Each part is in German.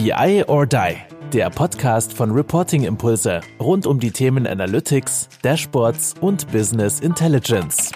BI or Die, der Podcast von Reporting Impulse rund um die Themen Analytics, Dashboards und Business Intelligence.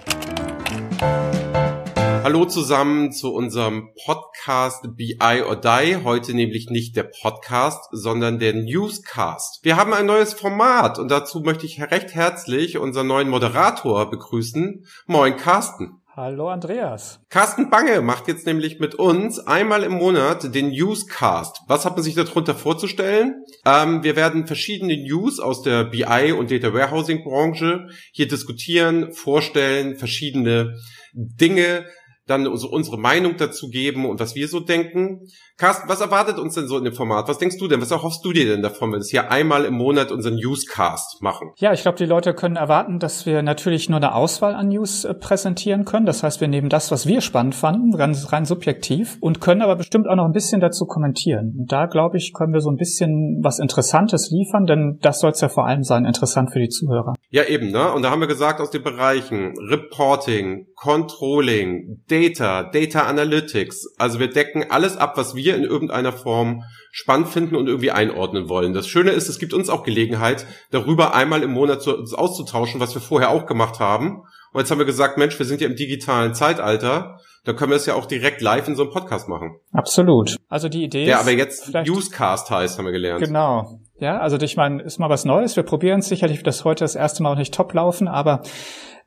Hallo zusammen zu unserem Podcast BI or Die. Heute nämlich nicht der Podcast, sondern der Newscast. Wir haben ein neues Format und dazu möchte ich recht herzlich unseren neuen Moderator begrüßen. Moin Carsten. Hallo Andreas. Carsten Bange macht jetzt nämlich mit uns einmal im Monat den Newscast. Was hat man sich darunter vorzustellen? Ähm, wir werden verschiedene News aus der BI und Data Warehousing Branche hier diskutieren, vorstellen, verschiedene Dinge dann so unsere Meinung dazu geben und was wir so denken. Carsten, was erwartet uns denn so in dem Format? Was denkst du denn? Was erhoffst du dir denn davon, wenn wir das hier einmal im Monat unseren Newscast machen? Ja, ich glaube, die Leute können erwarten, dass wir natürlich nur eine Auswahl an News äh, präsentieren können. Das heißt, wir nehmen das, was wir spannend fanden, ganz rein subjektiv und können aber bestimmt auch noch ein bisschen dazu kommentieren. Und da, glaube ich, können wir so ein bisschen was Interessantes liefern, denn das soll es ja vor allem sein, interessant für die Zuhörer. Ja, eben, ne? Und da haben wir gesagt, aus den Bereichen Reporting, Controlling, Data, Data Analytics. Also wir decken alles ab, was wir in irgendeiner Form spannend finden und irgendwie einordnen wollen. Das Schöne ist, es gibt uns auch Gelegenheit, darüber einmal im Monat zu, uns auszutauschen, was wir vorher auch gemacht haben. Und jetzt haben wir gesagt, Mensch, wir sind ja im digitalen Zeitalter. Da können wir es ja auch direkt live in so einem Podcast machen. Absolut. Also die Idee Der aber jetzt Newscast heißt, haben wir gelernt. Genau. Ja, also ich meine, ist mal was Neues. Wir probieren es sicherlich, das heute das erste Mal auch nicht top laufen, aber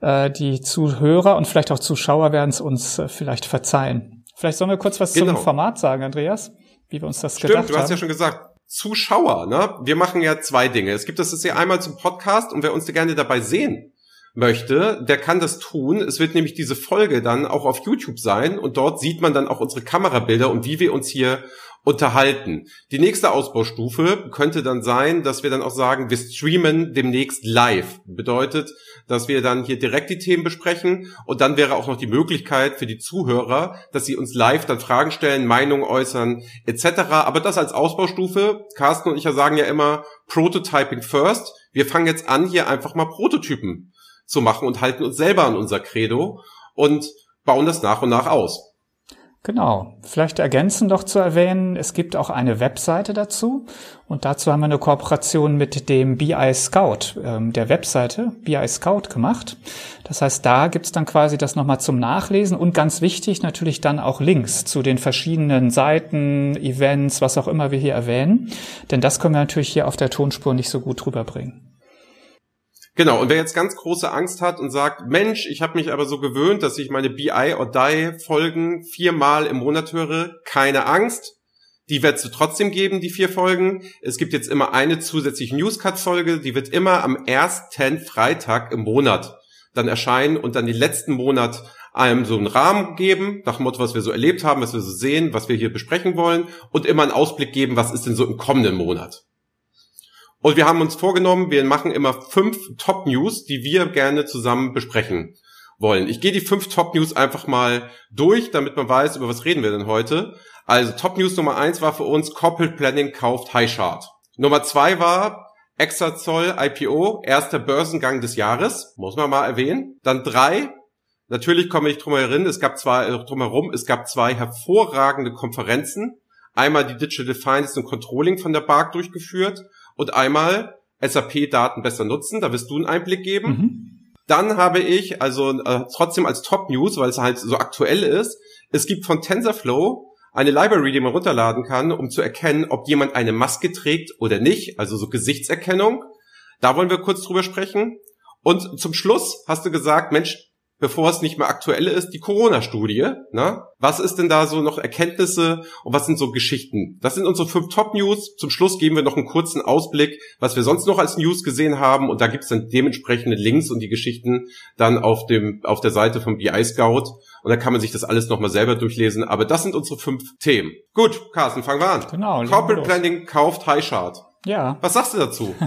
äh, die Zuhörer und vielleicht auch Zuschauer werden es uns äh, vielleicht verzeihen. Vielleicht sollen wir kurz was genau. zum Format sagen, Andreas, wie wir uns das Stimmt, gedacht haben. du hast ja schon gesagt, Zuschauer, ne? Wir machen ja zwei Dinge. Es gibt das jetzt ja einmal zum Podcast und wer uns gerne dabei sehen möchte, der kann das tun. Es wird nämlich diese Folge dann auch auf YouTube sein und dort sieht man dann auch unsere Kamerabilder und wie wir uns hier unterhalten. Die nächste Ausbaustufe könnte dann sein, dass wir dann auch sagen, wir streamen demnächst live. Bedeutet, dass wir dann hier direkt die Themen besprechen und dann wäre auch noch die Möglichkeit für die Zuhörer, dass sie uns live dann Fragen stellen, Meinungen äußern etc. Aber das als Ausbaustufe. Carsten und ich ja sagen ja immer Prototyping first. Wir fangen jetzt an, hier einfach mal Prototypen zu machen und halten uns selber an unser Credo und bauen das nach und nach aus. Genau. Vielleicht ergänzen doch zu erwähnen, es gibt auch eine Webseite dazu und dazu haben wir eine Kooperation mit dem BI Scout, ähm, der Webseite BI Scout gemacht. Das heißt, da gibt's dann quasi das nochmal zum Nachlesen und ganz wichtig natürlich dann auch Links zu den verschiedenen Seiten, Events, was auch immer wir hier erwähnen. Denn das können wir natürlich hier auf der Tonspur nicht so gut rüberbringen. Genau, und wer jetzt ganz große Angst hat und sagt, Mensch, ich habe mich aber so gewöhnt, dass ich meine BI or Die Folgen viermal im Monat höre, keine Angst. Die wird es trotzdem geben, die vier Folgen. Es gibt jetzt immer eine zusätzliche Newscut-Folge, die wird immer am ersten Freitag im Monat dann erscheinen und dann den letzten Monat einem so einen Rahmen geben, nach dem Motto, was wir so erlebt haben, was wir so sehen, was wir hier besprechen wollen und immer einen Ausblick geben, was ist denn so im kommenden Monat. Und wir haben uns vorgenommen, wir machen immer fünf Top News, die wir gerne zusammen besprechen wollen. Ich gehe die fünf Top News einfach mal durch, damit man weiß, über was reden wir denn heute. Also Top News Nummer eins war für uns Corporate Planning kauft Highchart. Nummer zwei war Extrazoll IPO, erster Börsengang des Jahres, muss man mal erwähnen. Dann drei, natürlich komme ich drum herum, es gab zwei, äh, drumherum, es gab zwei hervorragende Konferenzen. Einmal die Digital Finance und Controlling von der BARC durchgeführt und einmal SAP-Daten besser nutzen. Da wirst du einen Einblick geben. Mhm. Dann habe ich, also äh, trotzdem als Top-News, weil es halt so aktuell ist, es gibt von TensorFlow eine Library, die man runterladen kann, um zu erkennen, ob jemand eine Maske trägt oder nicht, also so Gesichtserkennung. Da wollen wir kurz drüber sprechen. Und zum Schluss hast du gesagt, Mensch, bevor es nicht mehr aktuell ist, die Corona-Studie. Ne? Was ist denn da so noch Erkenntnisse und was sind so Geschichten? Das sind unsere fünf Top-News. Zum Schluss geben wir noch einen kurzen Ausblick, was wir sonst noch als News gesehen haben. Und da gibt's dann dementsprechende Links und die Geschichten dann auf dem auf der Seite vom BI Scout. Und da kann man sich das alles nochmal selber durchlesen. Aber das sind unsere fünf Themen. Gut, Carsten, fangen wir an. Genau. Corporate Planning kauft Highchart. Ja. Was sagst du dazu?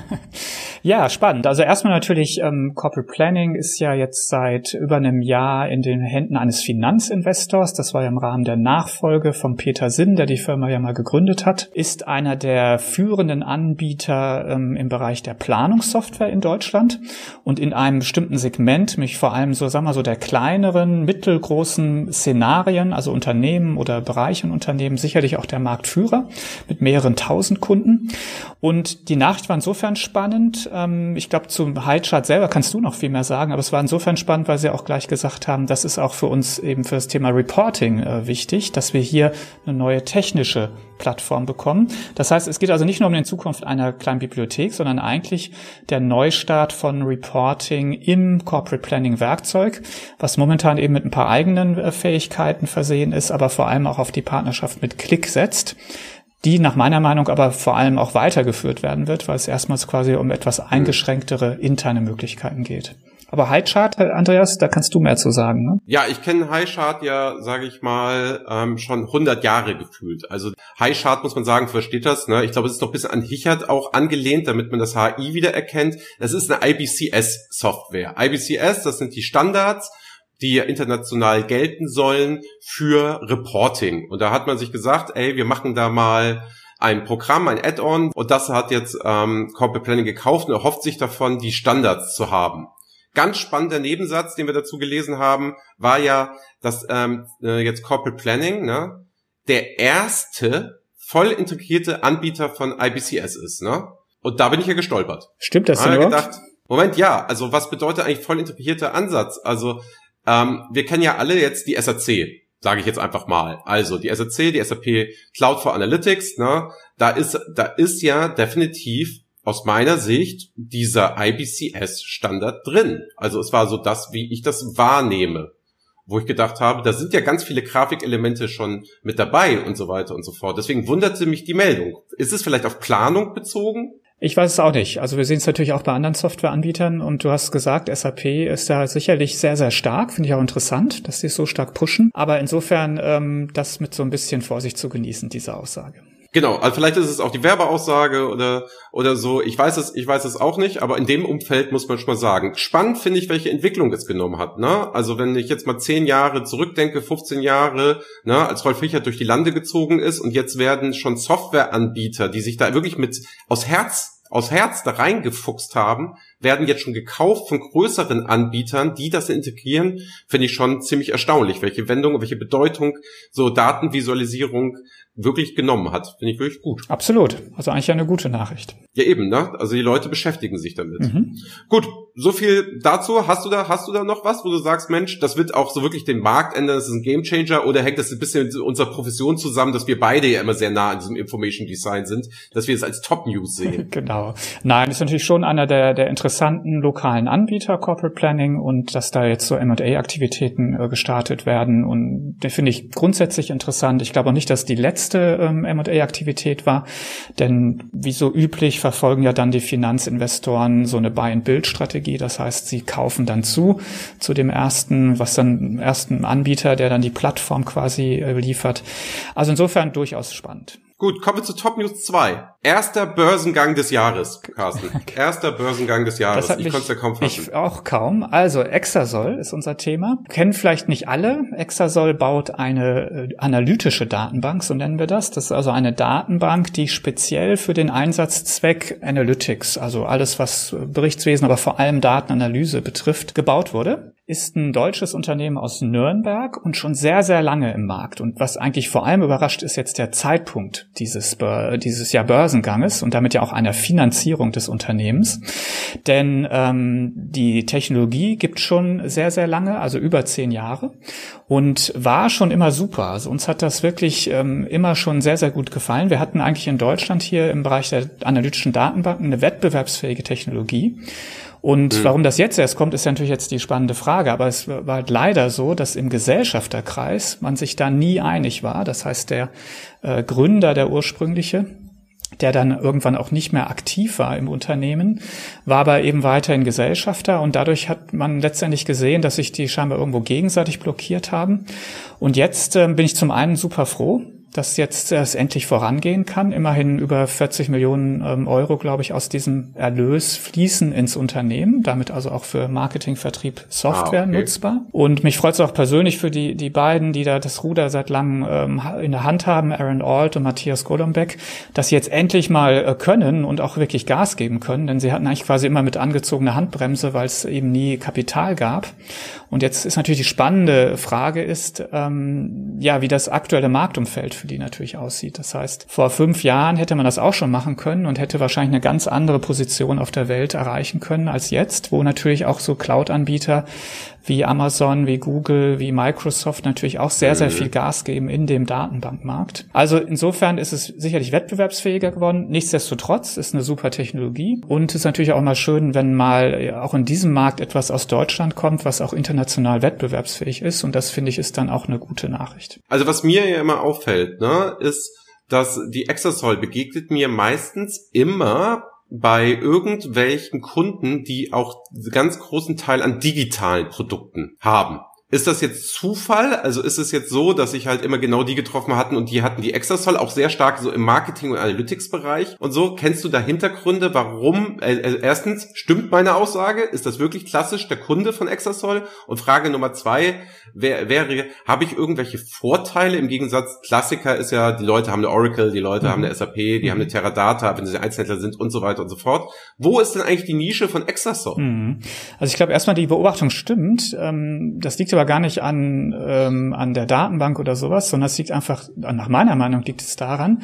ja, spannend. Also erstmal natürlich, ähm, Corporate Planning ist ja jetzt seit über einem Jahr in den Händen eines Finanzinvestors. Das war ja im Rahmen der Nachfolge von Peter Sinn, der die Firma ja mal gegründet hat. Ist einer der führenden Anbieter ähm, im Bereich der Planungssoftware in Deutschland und in einem bestimmten Segment, mich vor allem so, sagen wir so, der kleineren, mittelgroßen Szenarien, also Unternehmen oder Bereichen Unternehmen, sicherlich auch der Marktführer mit mehreren tausend Kunden. Und die Nachricht war insofern spannend. Ähm, ich glaube, zum Highchart selber kannst du noch viel mehr sagen, aber es war insofern spannend, weil sie auch gleich gesagt haben, das ist auch für uns eben für das Thema Reporting äh, wichtig, dass wir hier eine neue technische Plattform bekommen. Das heißt, es geht also nicht nur um die Zukunft einer kleinen Bibliothek, sondern eigentlich der Neustart von Reporting im Corporate Planning Werkzeug, was momentan eben mit ein paar eigenen äh, Fähigkeiten versehen ist, aber vor allem auch auf die Partnerschaft mit Click setzt die nach meiner Meinung aber vor allem auch weitergeführt werden wird, weil es erstmals quasi um etwas eingeschränktere interne Möglichkeiten geht. Aber Highchart, Andreas, da kannst du mehr zu sagen. Ne? Ja, ich kenne Highchart ja, sage ich mal, ähm, schon 100 Jahre gefühlt. Also Highchart muss man sagen, versteht das. Ne? Ich glaube, es ist noch ein bisschen an Hichert auch angelehnt, damit man das HI wieder erkennt. Das ist eine IBCS-Software. IBCS, das sind die Standards die international gelten sollen für Reporting. Und da hat man sich gesagt, ey, wir machen da mal ein Programm, ein Add-on und das hat jetzt ähm, Corporate Planning gekauft und erhofft sich davon, die Standards zu haben. Ganz spannender Nebensatz, den wir dazu gelesen haben, war ja, dass ähm, äh, jetzt Corporate Planning ne, der erste voll integrierte Anbieter von IBCS ist. Ne? Und da bin ich ja gestolpert. Stimmt das denn gedacht, Moment, ja, also was bedeutet eigentlich voll integrierter Ansatz? Also ähm, wir kennen ja alle jetzt die SAC, sage ich jetzt einfach mal. Also die SAC, die SAP Cloud for Analytics, ne, da ist, da ist ja definitiv aus meiner Sicht dieser IBCS-Standard drin. Also es war so das, wie ich das wahrnehme wo ich gedacht habe, da sind ja ganz viele Grafikelemente schon mit dabei und so weiter und so fort. Deswegen wunderte mich die Meldung. Ist es vielleicht auf Planung bezogen? Ich weiß es auch nicht. Also wir sehen es natürlich auch bei anderen Softwareanbietern und du hast gesagt, SAP ist da sicherlich sehr, sehr stark. Finde ich auch interessant, dass sie es so stark pushen. Aber insofern ähm, das mit so ein bisschen Vorsicht zu genießen, diese Aussage. Genau, also vielleicht ist es auch die Werbeaussage oder oder so. Ich weiß es, ich weiß es auch nicht, aber in dem Umfeld muss man schon mal sagen. Spannend finde ich, welche Entwicklung es genommen hat. Ne? Also wenn ich jetzt mal zehn Jahre zurückdenke, 15 Jahre, ne, als Rolf Fichert durch die Lande gezogen ist und jetzt werden schon Softwareanbieter, die sich da wirklich mit aus Herz aus Herz da reingefuchst haben, werden jetzt schon gekauft von größeren Anbietern, die das integrieren, finde ich schon ziemlich erstaunlich, welche Wendung, welche Bedeutung so Datenvisualisierung wirklich genommen hat. Finde ich wirklich gut. Absolut. Also eigentlich eine gute Nachricht. Ja, eben, ne? Also die Leute beschäftigen sich damit. Mhm. Gut, so viel dazu. Hast du da, hast du da noch was, wo du sagst, Mensch, das wird auch so wirklich den Markt ändern, das ist ein Gamechanger oder hängt das ein bisschen mit unserer Profession zusammen, dass wir beide ja immer sehr nah an diesem Information Design sind, dass wir es als Top News sehen? genau. Nein, ist natürlich schon einer der, der interessanten lokalen Anbieter, Corporate Planning, und dass da jetzt so M&A-Aktivitäten äh, gestartet werden und den finde ich grundsätzlich interessant. Ich glaube auch nicht, dass die letzte letzte ähm, M&A-Aktivität war. Denn wie so üblich verfolgen ja dann die Finanzinvestoren so eine Buy-and-Build-Strategie. Das heißt, sie kaufen dann zu, zu dem ersten, was dann ersten Anbieter, der dann die Plattform quasi äh, liefert. Also insofern durchaus spannend. Gut, kommen wir zu Top News 2. Erster Börsengang des Jahres, Carsten. Erster Börsengang des Jahres. ich konnte es ja kaum fassen. Ich auch kaum. Also Exasol ist unser Thema. Kennen vielleicht nicht alle. Exasol baut eine äh, analytische Datenbank, so nennen wir das. Das ist also eine Datenbank, die speziell für den Einsatzzweck Analytics, also alles, was Berichtswesen, aber vor allem Datenanalyse betrifft, gebaut wurde ist ein deutsches Unternehmen aus Nürnberg und schon sehr, sehr lange im Markt. Und was eigentlich vor allem überrascht, ist jetzt der Zeitpunkt dieses, dieses Jahr Börsenganges und damit ja auch einer Finanzierung des Unternehmens. Denn ähm, die Technologie gibt schon sehr, sehr lange, also über zehn Jahre und war schon immer super. Also uns hat das wirklich ähm, immer schon sehr, sehr gut gefallen. Wir hatten eigentlich in Deutschland hier im Bereich der analytischen Datenbanken eine wettbewerbsfähige Technologie. Und mhm. warum das jetzt erst kommt, ist ja natürlich jetzt die spannende Frage. Aber es war halt leider so, dass im Gesellschafterkreis man sich da nie einig war. Das heißt, der äh, Gründer, der ursprüngliche, der dann irgendwann auch nicht mehr aktiv war im Unternehmen, war aber eben weiterhin Gesellschafter und dadurch hat man letztendlich gesehen, dass sich die scheinbar irgendwo gegenseitig blockiert haben. Und jetzt äh, bin ich zum einen super froh, dass jetzt es endlich vorangehen kann. Immerhin über 40 Millionen ähm, Euro, glaube ich, aus diesem Erlös fließen ins Unternehmen, damit also auch für Marketing, Vertrieb, Software ah, okay. nutzbar. Und mich freut es auch persönlich für die, die beiden, die da das Ruder seit langem ähm, in der Hand haben, Aaron Alt und Matthias Golombek, dass sie jetzt endlich mal äh, können und auch wirklich Gas geben können, denn sie hatten eigentlich quasi immer mit angezogener Handbremse, weil es eben nie Kapital gab. Und jetzt ist natürlich die spannende Frage ist, ähm, ja, wie das aktuelle Marktumfeld für die natürlich aussieht. Das heißt, vor fünf Jahren hätte man das auch schon machen können und hätte wahrscheinlich eine ganz andere Position auf der Welt erreichen können als jetzt, wo natürlich auch so Cloud-Anbieter wie Amazon, wie Google, wie Microsoft natürlich auch sehr, sehr mhm. viel Gas geben in dem Datenbankmarkt. Also insofern ist es sicherlich wettbewerbsfähiger geworden. Nichtsdestotrotz ist eine super Technologie und es ist natürlich auch mal schön, wenn mal auch in diesem Markt etwas aus Deutschland kommt, was auch international wettbewerbsfähig ist und das finde ich ist dann auch eine gute Nachricht. Also was mir ja immer auffällt, ne, ist, dass die Exasol begegnet mir meistens immer bei irgendwelchen Kunden, die auch ganz großen Teil an digitalen Produkten haben. Ist das jetzt Zufall? Also ist es jetzt so, dass sich halt immer genau die getroffen hatten und die hatten die Extrasol auch sehr stark so im Marketing- und Analytics-Bereich und so. Kennst du da Hintergründe, warum? Äh, äh, erstens, stimmt meine Aussage? Ist das wirklich klassisch der Kunde von Extrasol? Und Frage Nummer zwei wäre, wäre habe ich irgendwelche Vorteile im Gegensatz? Klassiker ist ja, die Leute haben eine Oracle, die Leute mhm. haben eine SAP, die mhm. haben eine Teradata, wenn sie Einzelhändler sind und so weiter und so fort. Wo ist denn eigentlich die Nische von Extrasol? Mhm. Also ich glaube erstmal die Beobachtung stimmt. Ähm, das liegt aber gar nicht an, ähm, an der Datenbank oder sowas, sondern es liegt einfach, nach meiner Meinung liegt es daran,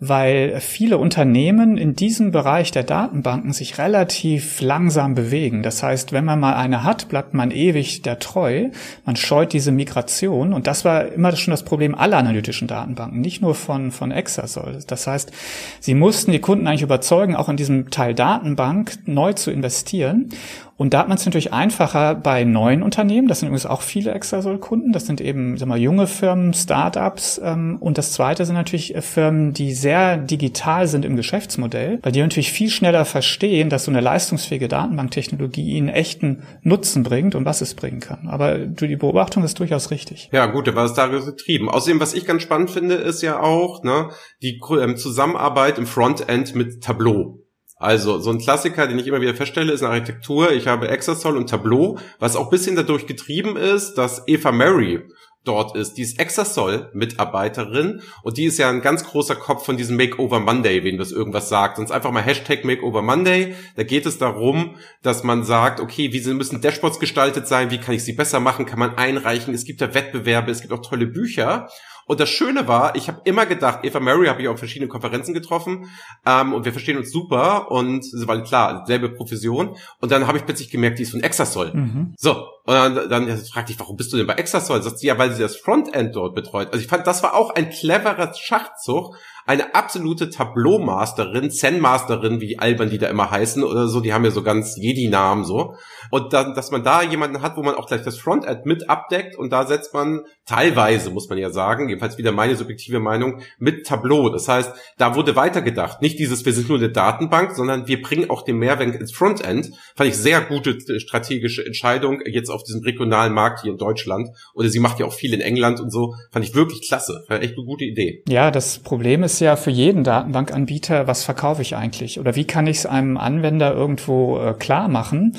weil viele Unternehmen in diesem Bereich der Datenbanken sich relativ langsam bewegen. Das heißt, wenn man mal eine hat, bleibt man ewig der treu. Man scheut diese Migration und das war immer schon das Problem aller analytischen Datenbanken, nicht nur von, von Exasol. Das heißt, sie mussten die Kunden eigentlich überzeugen, auch in diesem Teil Datenbank neu zu investieren. Und da hat man es natürlich einfacher bei neuen Unternehmen. Das sind übrigens auch viele Exasol-Kunden. Das sind eben sag mal, junge Firmen, Startups. Ähm, und das zweite sind natürlich äh, Firmen, die sehr digital sind im Geschäftsmodell, weil die natürlich viel schneller verstehen, dass so eine leistungsfähige Datenbanktechnologie ihnen echten Nutzen bringt und was es bringen kann. Aber die Beobachtung ist durchaus richtig. Ja, gut, war es da getrieben. Außerdem, was ich ganz spannend finde, ist ja auch ne, die ähm, Zusammenarbeit im Frontend mit Tableau. Also, so ein Klassiker, den ich immer wieder feststelle, ist eine Architektur. Ich habe Exasol und Tableau, was auch bisschen dadurch getrieben ist, dass Eva Mary dort ist. Die ist Exasol-Mitarbeiterin und die ist ja ein ganz großer Kopf von diesem Makeover Monday, wenn das irgendwas sagt. Sonst einfach mal Hashtag Makeover Monday. Da geht es darum, dass man sagt, okay, wie müssen Dashboards gestaltet sein? Wie kann ich sie besser machen? Kann man einreichen? Es gibt ja Wettbewerbe, es gibt auch tolle Bücher. Und das Schöne war, ich habe immer gedacht, Eva Mary habe ich auf verschiedenen Konferenzen getroffen ähm, und wir verstehen uns super und weil klar, selbe Profession. Und dann habe ich plötzlich gemerkt, die ist von Exasol. Mhm. So, und dann, dann fragte ich, warum bist du denn bei Exasol? Sagt sie, ja, weil sie das Frontend dort betreut. Also ich fand, das war auch ein cleverer Schachzug, eine absolute Tableau-Masterin, Zen-Masterin, wie albern die da immer heißen oder so, die haben ja so ganz Jedi-Namen so. Und dann, dass man da jemanden hat, wo man auch gleich das Frontend mit abdeckt und da setzt man teilweise, muss man ja sagen, jedenfalls wieder meine subjektive Meinung, mit Tableau. Das heißt, da wurde weitergedacht. Nicht dieses, wir sind nur eine Datenbank, sondern wir bringen auch den Mehrwert ins Frontend. Fand ich sehr gute strategische Entscheidung jetzt auf diesem regionalen Markt hier in Deutschland. Oder sie macht ja auch viel in England und so. Fand ich wirklich klasse. War echt eine gute Idee. Ja, das Problem ist ja für jeden Datenbankanbieter, was verkaufe ich eigentlich? Oder wie kann ich es einem Anwender irgendwo äh, klar machen,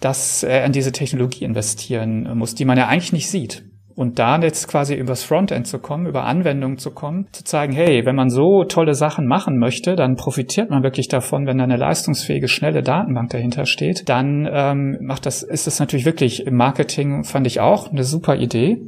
dass er in diese Technologie investieren muss, die man ja eigentlich nicht sieht? Und da jetzt quasi übers Frontend zu kommen, über Anwendungen zu kommen, zu zeigen, hey, wenn man so tolle Sachen machen möchte, dann profitiert man wirklich davon, wenn da eine leistungsfähige, schnelle Datenbank dahinter steht, dann ähm, macht das, ist das natürlich wirklich im Marketing, fand ich auch, eine super Idee.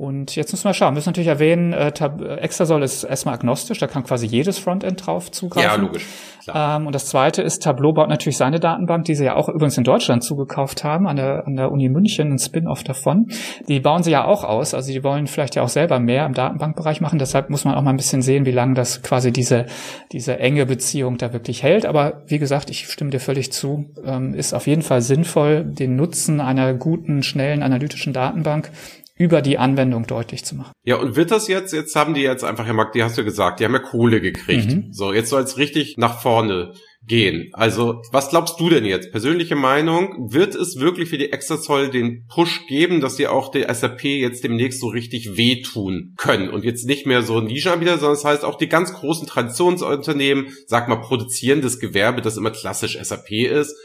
Und jetzt müssen wir schauen. Wir müssen natürlich erwähnen, äh, Exasol ist erstmal agnostisch, da kann quasi jedes Frontend drauf zugreifen. Ja, logisch. Ähm, und das zweite ist, Tableau baut natürlich seine Datenbank, die sie ja auch übrigens in Deutschland zugekauft haben, an der, an der Uni München, ein Spin-off davon. Die bauen sie ja auch aus, also die wollen vielleicht ja auch selber mehr im Datenbankbereich machen. Deshalb muss man auch mal ein bisschen sehen, wie lange das quasi diese, diese enge Beziehung da wirklich hält. Aber wie gesagt, ich stimme dir völlig zu, ähm, ist auf jeden Fall sinnvoll, den Nutzen einer guten, schnellen, analytischen Datenbank über die Anwendung deutlich zu machen. Ja, und wird das jetzt, jetzt haben die jetzt einfach, Herr Mark, die hast du gesagt, die haben ja Kohle gekriegt. Mhm. So, jetzt soll es richtig nach vorne gehen. Also, was glaubst du denn jetzt? Persönliche Meinung, wird es wirklich für die Extrazoll den Push geben, dass sie auch der SAP jetzt demnächst so richtig wehtun können und jetzt nicht mehr so ein Nischenanbieter, sondern das heißt auch die ganz großen Traditionsunternehmen, sag mal produzierendes Gewerbe, das immer klassisch SAP ist,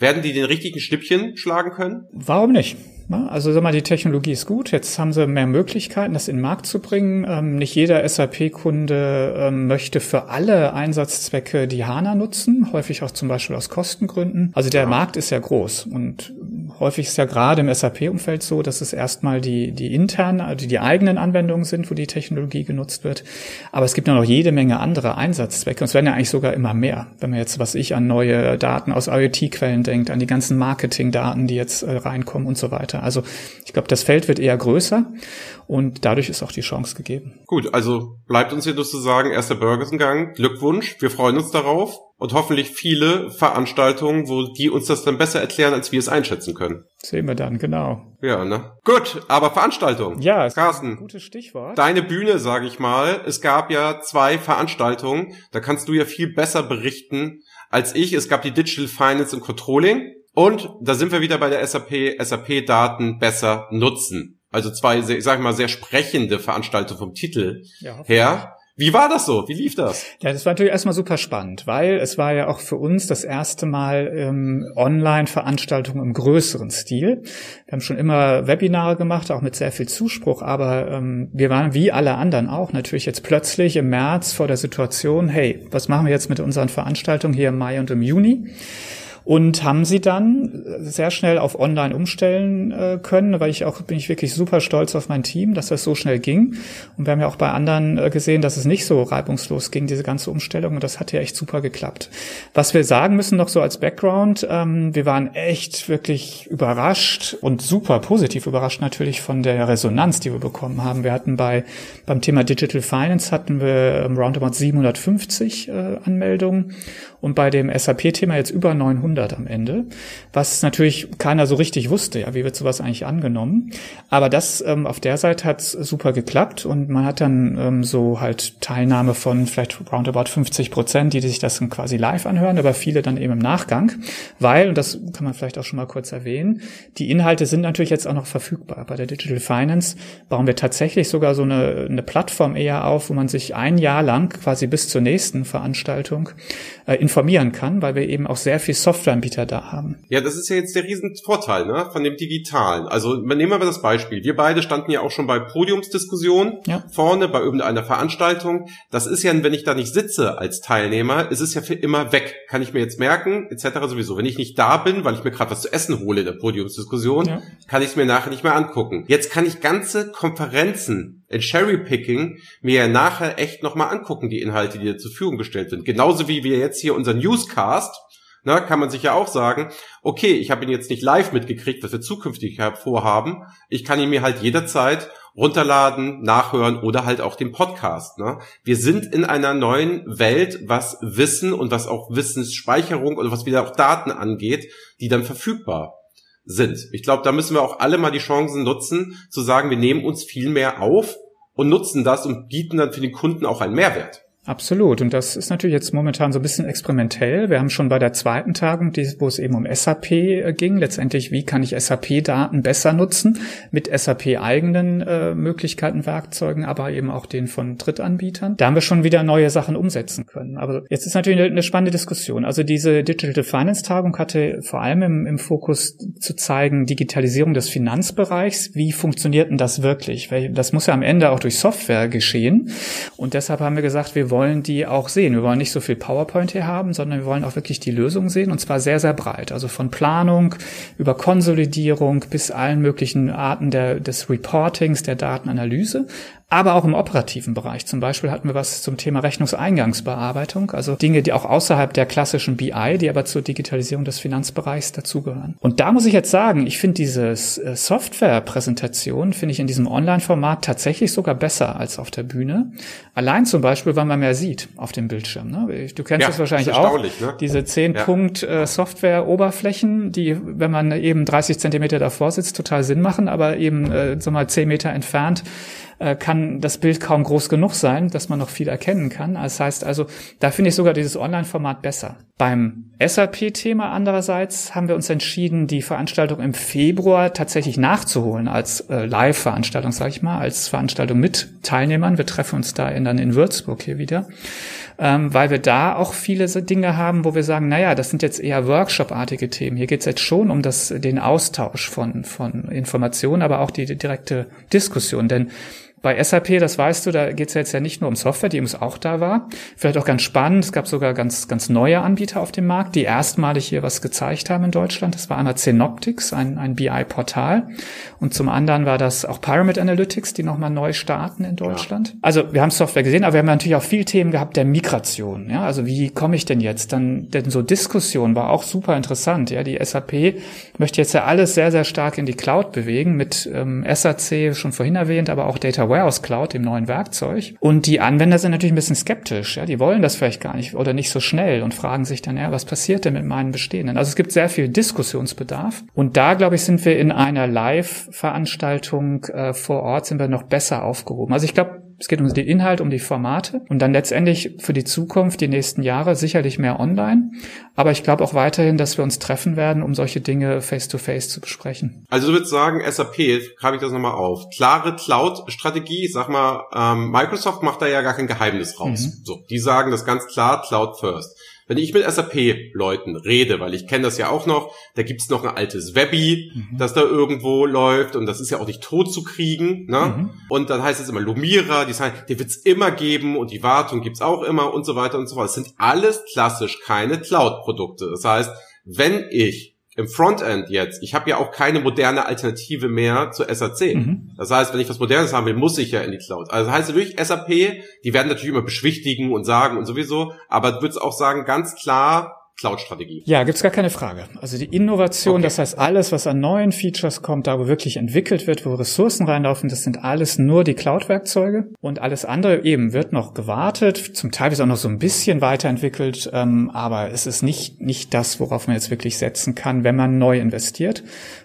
werden die den richtigen Schnippchen schlagen können? Warum nicht? Also sag mal, die Technologie ist gut. Jetzt haben sie mehr Möglichkeiten, das in den Markt zu bringen. Ähm, nicht jeder SAP-Kunde ähm, möchte für alle Einsatzzwecke die HANA nutzen, häufig auch zum Beispiel aus Kostengründen. Also der ja. Markt ist ja groß und häufig ist ja gerade im SAP-Umfeld so, dass es erstmal die, die internen, also die eigenen Anwendungen sind, wo die Technologie genutzt wird. Aber es gibt noch jede Menge andere Einsatzzwecke und es werden ja eigentlich sogar immer mehr. Wenn man jetzt, was ich an neue Daten aus IoT-Quellen denkt, an die ganzen Marketing-Daten, die jetzt äh, reinkommen und so weiter. Also ich glaube, das Feld wird eher größer und dadurch ist auch die Chance gegeben. Gut, also bleibt uns hier nur zu sagen, erster Burgersengang, Glückwunsch, wir freuen uns darauf und hoffentlich viele Veranstaltungen, wo die uns das dann besser erklären, als wir es einschätzen können. Sehen wir dann, genau. Ja, ne? Gut, aber Veranstaltung. Ja, Carsten. gutes Stichwort. Deine Bühne, sage ich mal. Es gab ja zwei Veranstaltungen. Da kannst du ja viel besser berichten als ich. Es gab die Digital Finance und Controlling. Und da sind wir wieder bei der SAP, SAP-Daten besser nutzen. Also zwei, ich sag mal, sehr sprechende Veranstaltungen vom Titel ja, her. Wie war das so? Wie lief das? Ja, das war natürlich erstmal super spannend, weil es war ja auch für uns das erste Mal ähm, Online-Veranstaltungen im größeren Stil. Wir haben schon immer Webinare gemacht, auch mit sehr viel Zuspruch, aber ähm, wir waren wie alle anderen auch natürlich jetzt plötzlich im März vor der Situation, hey, was machen wir jetzt mit unseren Veranstaltungen hier im Mai und im Juni? Und haben sie dann sehr schnell auf Online umstellen äh, können, weil ich auch bin ich wirklich super stolz auf mein Team, dass das so schnell ging. Und wir haben ja auch bei anderen äh, gesehen, dass es nicht so reibungslos ging, diese ganze Umstellung. Und das hat ja echt super geklappt. Was wir sagen müssen noch so als Background, ähm, wir waren echt wirklich überrascht und super positiv überrascht natürlich von der Resonanz, die wir bekommen haben. Wir hatten bei beim Thema Digital Finance hatten wir roundabout 750 äh, Anmeldungen und bei dem SAP-Thema jetzt über 900 am Ende, was natürlich keiner so richtig wusste, ja, wie wird sowas eigentlich angenommen. Aber das ähm, auf der Seite hat super geklappt und man hat dann ähm, so halt Teilnahme von vielleicht roundabout 50 Prozent, die sich das dann quasi live anhören, aber viele dann eben im Nachgang, weil, und das kann man vielleicht auch schon mal kurz erwähnen, die Inhalte sind natürlich jetzt auch noch verfügbar. Bei der Digital Finance bauen wir tatsächlich sogar so eine, eine Plattform eher auf, wo man sich ein Jahr lang quasi bis zur nächsten Veranstaltung äh, informieren kann, weil wir eben auch sehr viel Softwareanbieter da haben. Ja, das ist ja jetzt der Riesenvorteil ne, von dem Digitalen. Also nehmen wir mal das Beispiel. Wir beide standen ja auch schon bei Podiumsdiskussionen ja. vorne bei irgendeiner Veranstaltung. Das ist ja, wenn ich da nicht sitze als Teilnehmer, ist es ja für immer weg. Kann ich mir jetzt merken, etc. sowieso. Wenn ich nicht da bin, weil ich mir gerade was zu essen hole in der Podiumsdiskussion, ja. kann ich es mir nachher nicht mehr angucken. Jetzt kann ich ganze Konferenzen Cherry-Picking mir ja nachher echt nochmal angucken, die Inhalte, die dir zur Verfügung gestellt sind. Genauso wie wir jetzt hier unser Newscast, na, kann man sich ja auch sagen, okay, ich habe ihn jetzt nicht live mitgekriegt, was wir zukünftig vorhaben. Ich kann ihn mir halt jederzeit runterladen, nachhören oder halt auch den Podcast. Ne? Wir sind in einer neuen Welt, was Wissen und was auch Wissensspeicherung oder was wieder auch Daten angeht, die dann verfügbar sind. Ich glaube, da müssen wir auch alle mal die Chancen nutzen, zu sagen, wir nehmen uns viel mehr auf und nutzen das und bieten dann für den Kunden auch einen Mehrwert. Absolut. Und das ist natürlich jetzt momentan so ein bisschen experimentell. Wir haben schon bei der zweiten Tagung, wo es eben um SAP äh, ging, letztendlich, wie kann ich SAP-Daten besser nutzen mit SAP-eigenen äh, Möglichkeiten, Werkzeugen, aber eben auch den von Drittanbietern. Da haben wir schon wieder neue Sachen umsetzen können. Aber jetzt ist natürlich eine, spannende Diskussion. Also diese Digital Finance Tagung hatte vor allem im, im Fokus zu zeigen, Digitalisierung des Finanzbereichs. Wie funktioniert denn das wirklich? Weil das muss ja am Ende auch durch Software geschehen. Und deshalb haben wir gesagt, wir wollen die auch sehen. Wir wollen nicht so viel PowerPoint hier haben, sondern wir wollen auch wirklich die Lösung sehen und zwar sehr, sehr breit. Also von Planung über Konsolidierung bis allen möglichen Arten der, des Reportings, der Datenanalyse, aber auch im operativen Bereich. Zum Beispiel hatten wir was zum Thema Rechnungseingangsbearbeitung, also Dinge, die auch außerhalb der klassischen BI, die aber zur Digitalisierung des Finanzbereichs dazugehören. Und da muss ich jetzt sagen, ich finde diese äh, Software-Präsentation, finde ich in diesem Online-Format tatsächlich sogar besser als auf der Bühne. Allein zum Beispiel, weil man mehr sieht auf dem Bildschirm. Ne? Du kennst ja, das wahrscheinlich das auch. Ne? Diese 10-Punkt-Software-Oberflächen, äh, die, wenn man eben 30 Zentimeter davor sitzt, total Sinn machen, aber eben, äh, so mal 10 Meter entfernt äh, kann das Bild kaum groß genug sein, dass man noch viel erkennen kann. Das heißt also, da finde ich sogar dieses Online-Format besser. Beim SAP-Thema andererseits haben wir uns entschieden, die Veranstaltung im Februar tatsächlich nachzuholen als äh, Live-Veranstaltung, sage ich mal, als Veranstaltung mit Teilnehmern. Wir treffen uns da in, dann in Würzburg hier wieder ähm, weil wir da auch viele Dinge haben, wo wir sagen, naja, das sind jetzt eher Workshop-artige Themen. Hier geht es jetzt schon um das, den Austausch von, von Informationen, aber auch die, die direkte Diskussion. Denn bei SAP, das weißt du, da geht es jetzt ja nicht nur um Software, die übrigens auch da war. Vielleicht auch ganz spannend, es gab sogar ganz, ganz neue Anbieter auf dem Markt, die erstmalig hier was gezeigt haben in Deutschland. Das war einmal Zenoptics, ein, ein BI-Portal. Und zum anderen war das auch Pyramid Analytics, die nochmal neu starten in Deutschland. Ja. Also wir haben Software gesehen, aber wir haben natürlich auch viel Themen gehabt der Migration. Ja? Also wie komme ich denn jetzt? Dann, denn so Diskussion war auch super interessant. Ja, Die SAP möchte jetzt ja alles sehr, sehr stark in die Cloud bewegen mit ähm, SAC, schon vorhin erwähnt, aber auch Data Warehouse Cloud, dem neuen Werkzeug. Und die Anwender sind natürlich ein bisschen skeptisch. Ja, die wollen das vielleicht gar nicht oder nicht so schnell und fragen sich dann, ja, was passiert denn mit meinen bestehenden? Also es gibt sehr viel Diskussionsbedarf. Und da, glaube ich, sind wir in einer Live-Veranstaltung äh, vor Ort sind wir noch besser aufgehoben. Also ich glaube, es geht um den Inhalt, um die Formate und dann letztendlich für die Zukunft, die nächsten Jahre sicherlich mehr online. Aber ich glaube auch weiterhin, dass wir uns treffen werden, um solche Dinge face-to-face -face zu besprechen. Also du würdest sagen, SAP, greife ich das nochmal auf. Klare Cloud-Strategie, sag mal, ähm, Microsoft macht da ja gar kein Geheimnis raus. Mhm. So, die sagen das ganz klar, Cloud first. Wenn ich mit SAP-Leuten rede, weil ich kenne das ja auch noch, da gibt's noch ein altes Webby, mhm. das da irgendwo läuft und das ist ja auch nicht tot zu kriegen. Ne? Mhm. Und dann heißt es immer Lumira, die sagen, die wird's immer geben und die Wartung gibt's auch immer und so weiter und so fort. Es sind alles klassisch keine Cloud-Produkte. Das heißt, wenn ich im Frontend jetzt, ich habe ja auch keine moderne Alternative mehr zu SAC. Mhm. Das heißt, wenn ich was Modernes haben will, muss ich ja in die Cloud. Also das heißt wirklich SAP, die werden natürlich immer beschwichtigen und sagen und sowieso, aber du würdest auch sagen, ganz klar, Cloud-Strategie. Ja, gibt's gar keine Frage. Also die Innovation, okay. das heißt alles, was an neuen Features kommt, da wo wirklich entwickelt wird, wo Ressourcen reinlaufen, das sind alles nur die Cloud-Werkzeuge. Und alles andere eben wird noch gewartet, zum Teil ist auch noch so ein bisschen weiterentwickelt, ähm, aber es ist nicht, nicht das, worauf man jetzt wirklich setzen kann, wenn man neu investiert.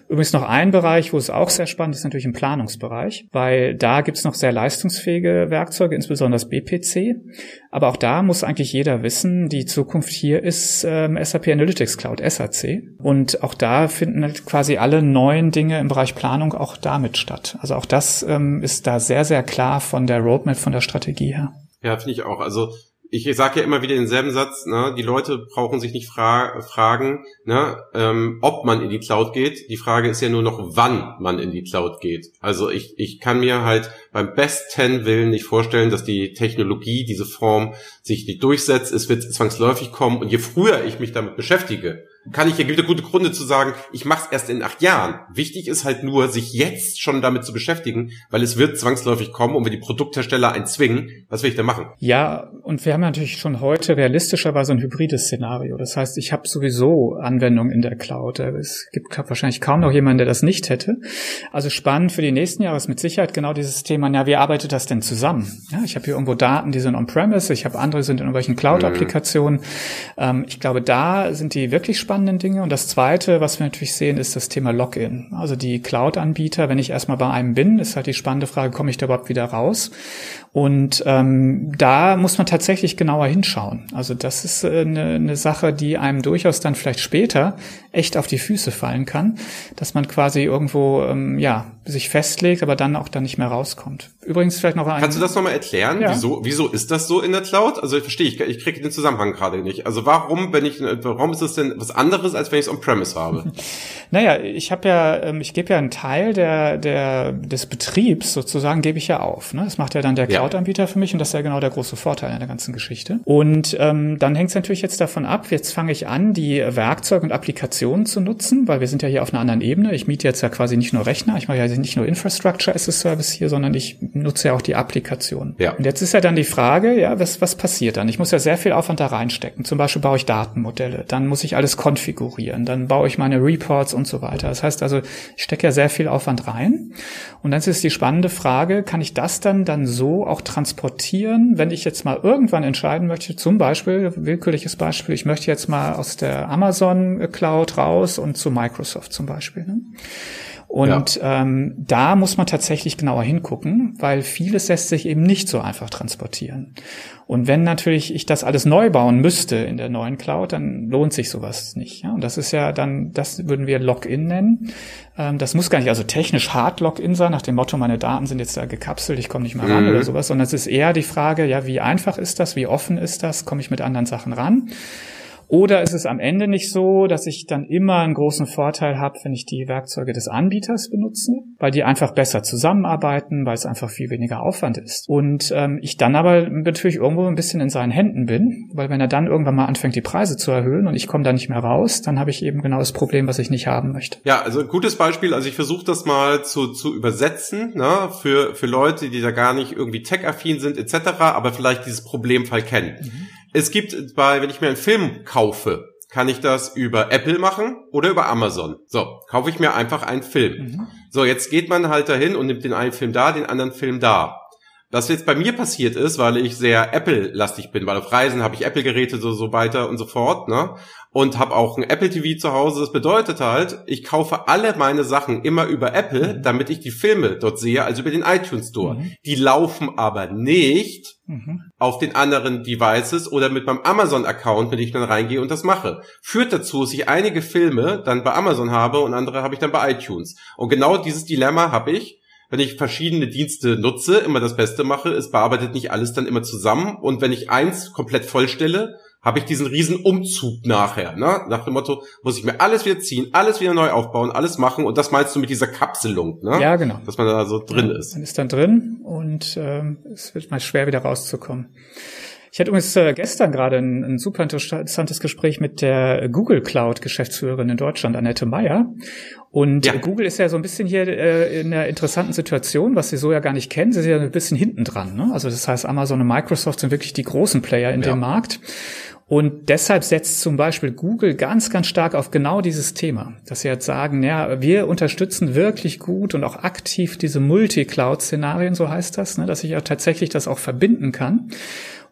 Übrigens noch ein Bereich, wo es auch sehr spannend ist, natürlich im Planungsbereich, weil da gibt's noch sehr leistungsfähige Werkzeuge, insbesondere das BPC. Aber auch da muss eigentlich jeder wissen, die Zukunft hier ist ähm, SAP Analytics Cloud, SAC. Und auch da finden halt quasi alle neuen Dinge im Bereich Planung auch damit statt. Also auch das ähm, ist da sehr, sehr klar von der Roadmap, von der Strategie her. Ja, finde ich auch. Also ich sage ja immer wieder denselben Satz, ne, die Leute brauchen sich nicht fra fragen, ne, ähm, ob man in die Cloud geht. Die Frage ist ja nur noch, wann man in die Cloud geht. Also ich, ich kann mir halt beim besten Willen nicht vorstellen, dass die Technologie, diese Form sich nicht durchsetzt. Es wird zwangsläufig kommen. Und je früher ich mich damit beschäftige, kann ich, hier gibt gute Gründe zu sagen, ich mache es erst in acht Jahren. Wichtig ist halt nur, sich jetzt schon damit zu beschäftigen, weil es wird zwangsläufig kommen und wenn die Produkthersteller einen zwingen, was will ich da machen? Ja, und wir haben natürlich schon heute realistischerweise ein hybrides Szenario. Das heißt, ich habe sowieso Anwendungen in der Cloud. Es gibt wahrscheinlich kaum noch jemanden, der das nicht hätte. Also spannend für die nächsten Jahre ist mit Sicherheit genau dieses Thema, ja, wie arbeitet das denn zusammen? Ja, ich habe hier irgendwo Daten, die sind on-premise, ich habe andere, die sind in irgendwelchen Cloud-Applikationen. Mhm. Ähm, ich glaube, da sind die wirklich spannend spannenden Dinge. Und das Zweite, was wir natürlich sehen, ist das Thema Login. Also die Cloud-Anbieter, wenn ich erstmal bei einem bin, ist halt die spannende Frage, komme ich da überhaupt wieder raus? Und ähm, da muss man tatsächlich genauer hinschauen. Also das ist äh, eine, eine Sache, die einem durchaus dann vielleicht später echt auf die Füße fallen kann, dass man quasi irgendwo ähm, ja sich festlegt, aber dann auch dann nicht mehr rauskommt. Übrigens vielleicht noch ein. Kannst du das nochmal erklären? Ja. Wieso, wieso ist das so in der Cloud? Also ich verstehe, ich, ich kriege den Zusammenhang gerade nicht. Also warum, wenn ich, warum ist das denn was anderes, als wenn ich es on-premise habe? naja, ich habe ja, ähm, ich gebe ja einen Teil der, der, des Betriebs sozusagen gebe ich ja auf. Ne? Das macht ja dann der Cloud-Anbieter für mich und das ist ja genau der große Vorteil in der ganzen Geschichte. Und ähm, dann hängt es natürlich jetzt davon ab, jetzt fange ich an, die Werkzeuge und Applikationen zu nutzen, weil wir sind ja hier auf einer anderen Ebene. Ich miete jetzt ja quasi nicht nur Rechner, ich mache ja nicht nur Infrastructure as a Service hier, sondern ich nutze ja auch die Applikation. Ja. Und jetzt ist ja dann die Frage, ja, was, was passiert dann? Ich muss ja sehr viel Aufwand da reinstecken. Zum Beispiel baue ich Datenmodelle, dann muss ich alles konfigurieren, dann baue ich meine Reports und so weiter. Das heißt also, ich stecke ja sehr viel Aufwand rein. Und dann ist die spannende Frage, kann ich das dann dann so auch transportieren, wenn ich jetzt mal irgendwann entscheiden möchte, zum Beispiel, willkürliches Beispiel, ich möchte jetzt mal aus der Amazon Cloud raus und zu Microsoft zum Beispiel. Ne? Und ja. ähm, da muss man tatsächlich genauer hingucken, weil vieles lässt sich eben nicht so einfach transportieren. Und wenn natürlich ich das alles neu bauen müsste in der neuen Cloud, dann lohnt sich sowas nicht. Ja? Und das ist ja dann, das würden wir Login nennen. Ähm, das muss gar nicht also technisch hart Login sein, nach dem Motto, meine Daten sind jetzt da gekapselt, ich komme nicht mehr ran mhm. oder sowas, sondern es ist eher die Frage, ja, wie einfach ist das, wie offen ist das, komme ich mit anderen Sachen ran? Oder ist es am Ende nicht so, dass ich dann immer einen großen Vorteil habe, wenn ich die Werkzeuge des Anbieters benutze, weil die einfach besser zusammenarbeiten, weil es einfach viel weniger Aufwand ist. Und ähm, ich dann aber natürlich irgendwo ein bisschen in seinen Händen bin, weil wenn er dann irgendwann mal anfängt, die Preise zu erhöhen und ich komme da nicht mehr raus, dann habe ich eben genau das Problem, was ich nicht haben möchte. Ja, also gutes Beispiel. Also ich versuche das mal zu, zu übersetzen ne, für, für Leute, die da gar nicht irgendwie tech-affin sind etc., aber vielleicht dieses Problemfall kennen. Mhm. Es gibt bei, wenn ich mir einen Film kaufe, kann ich das über Apple machen oder über Amazon. So, kaufe ich mir einfach einen Film. Mhm. So, jetzt geht man halt dahin und nimmt den einen Film da, den anderen Film da. Was jetzt bei mir passiert ist, weil ich sehr Apple-lastig bin, weil auf Reisen habe ich Apple-Geräte so, so weiter und so fort, ne? Und habe auch ein Apple TV zu Hause. Das bedeutet halt, ich kaufe alle meine Sachen immer über Apple, mhm. damit ich die Filme dort sehe, also über den iTunes Store. Mhm. Die laufen aber nicht mhm. auf den anderen Devices oder mit meinem Amazon-Account, wenn ich dann reingehe und das mache. Führt dazu, dass ich einige Filme dann bei Amazon habe und andere habe ich dann bei iTunes. Und genau dieses Dilemma habe ich wenn ich verschiedene Dienste nutze, immer das Beste mache, es bearbeitet nicht alles dann immer zusammen. Und wenn ich eins komplett vollstelle, habe ich diesen riesen Umzug nachher. Ne? Nach dem Motto, muss ich mir alles wieder ziehen, alles wieder neu aufbauen, alles machen. Und das meinst du mit dieser Kapselung, ne? Ja, genau. Dass man da so drin ist. Man ist dann drin und ähm, es wird mal schwer wieder rauszukommen. Ich hatte übrigens äh, gestern gerade ein, ein, super interessantes Gespräch mit der Google Cloud Geschäftsführerin in Deutschland, Annette Meyer. Und ja. Google ist ja so ein bisschen hier äh, in einer interessanten Situation, was sie so ja gar nicht kennen. Sie sind ja ein bisschen hinten dran. Ne? Also das heißt, Amazon und Microsoft sind wirklich die großen Player in ja. dem Markt. Und deshalb setzt zum Beispiel Google ganz, ganz stark auf genau dieses Thema, dass sie jetzt sagen, ja, wir unterstützen wirklich gut und auch aktiv diese Multi-Cloud-Szenarien, so heißt das, ne, dass ich ja tatsächlich das auch verbinden kann.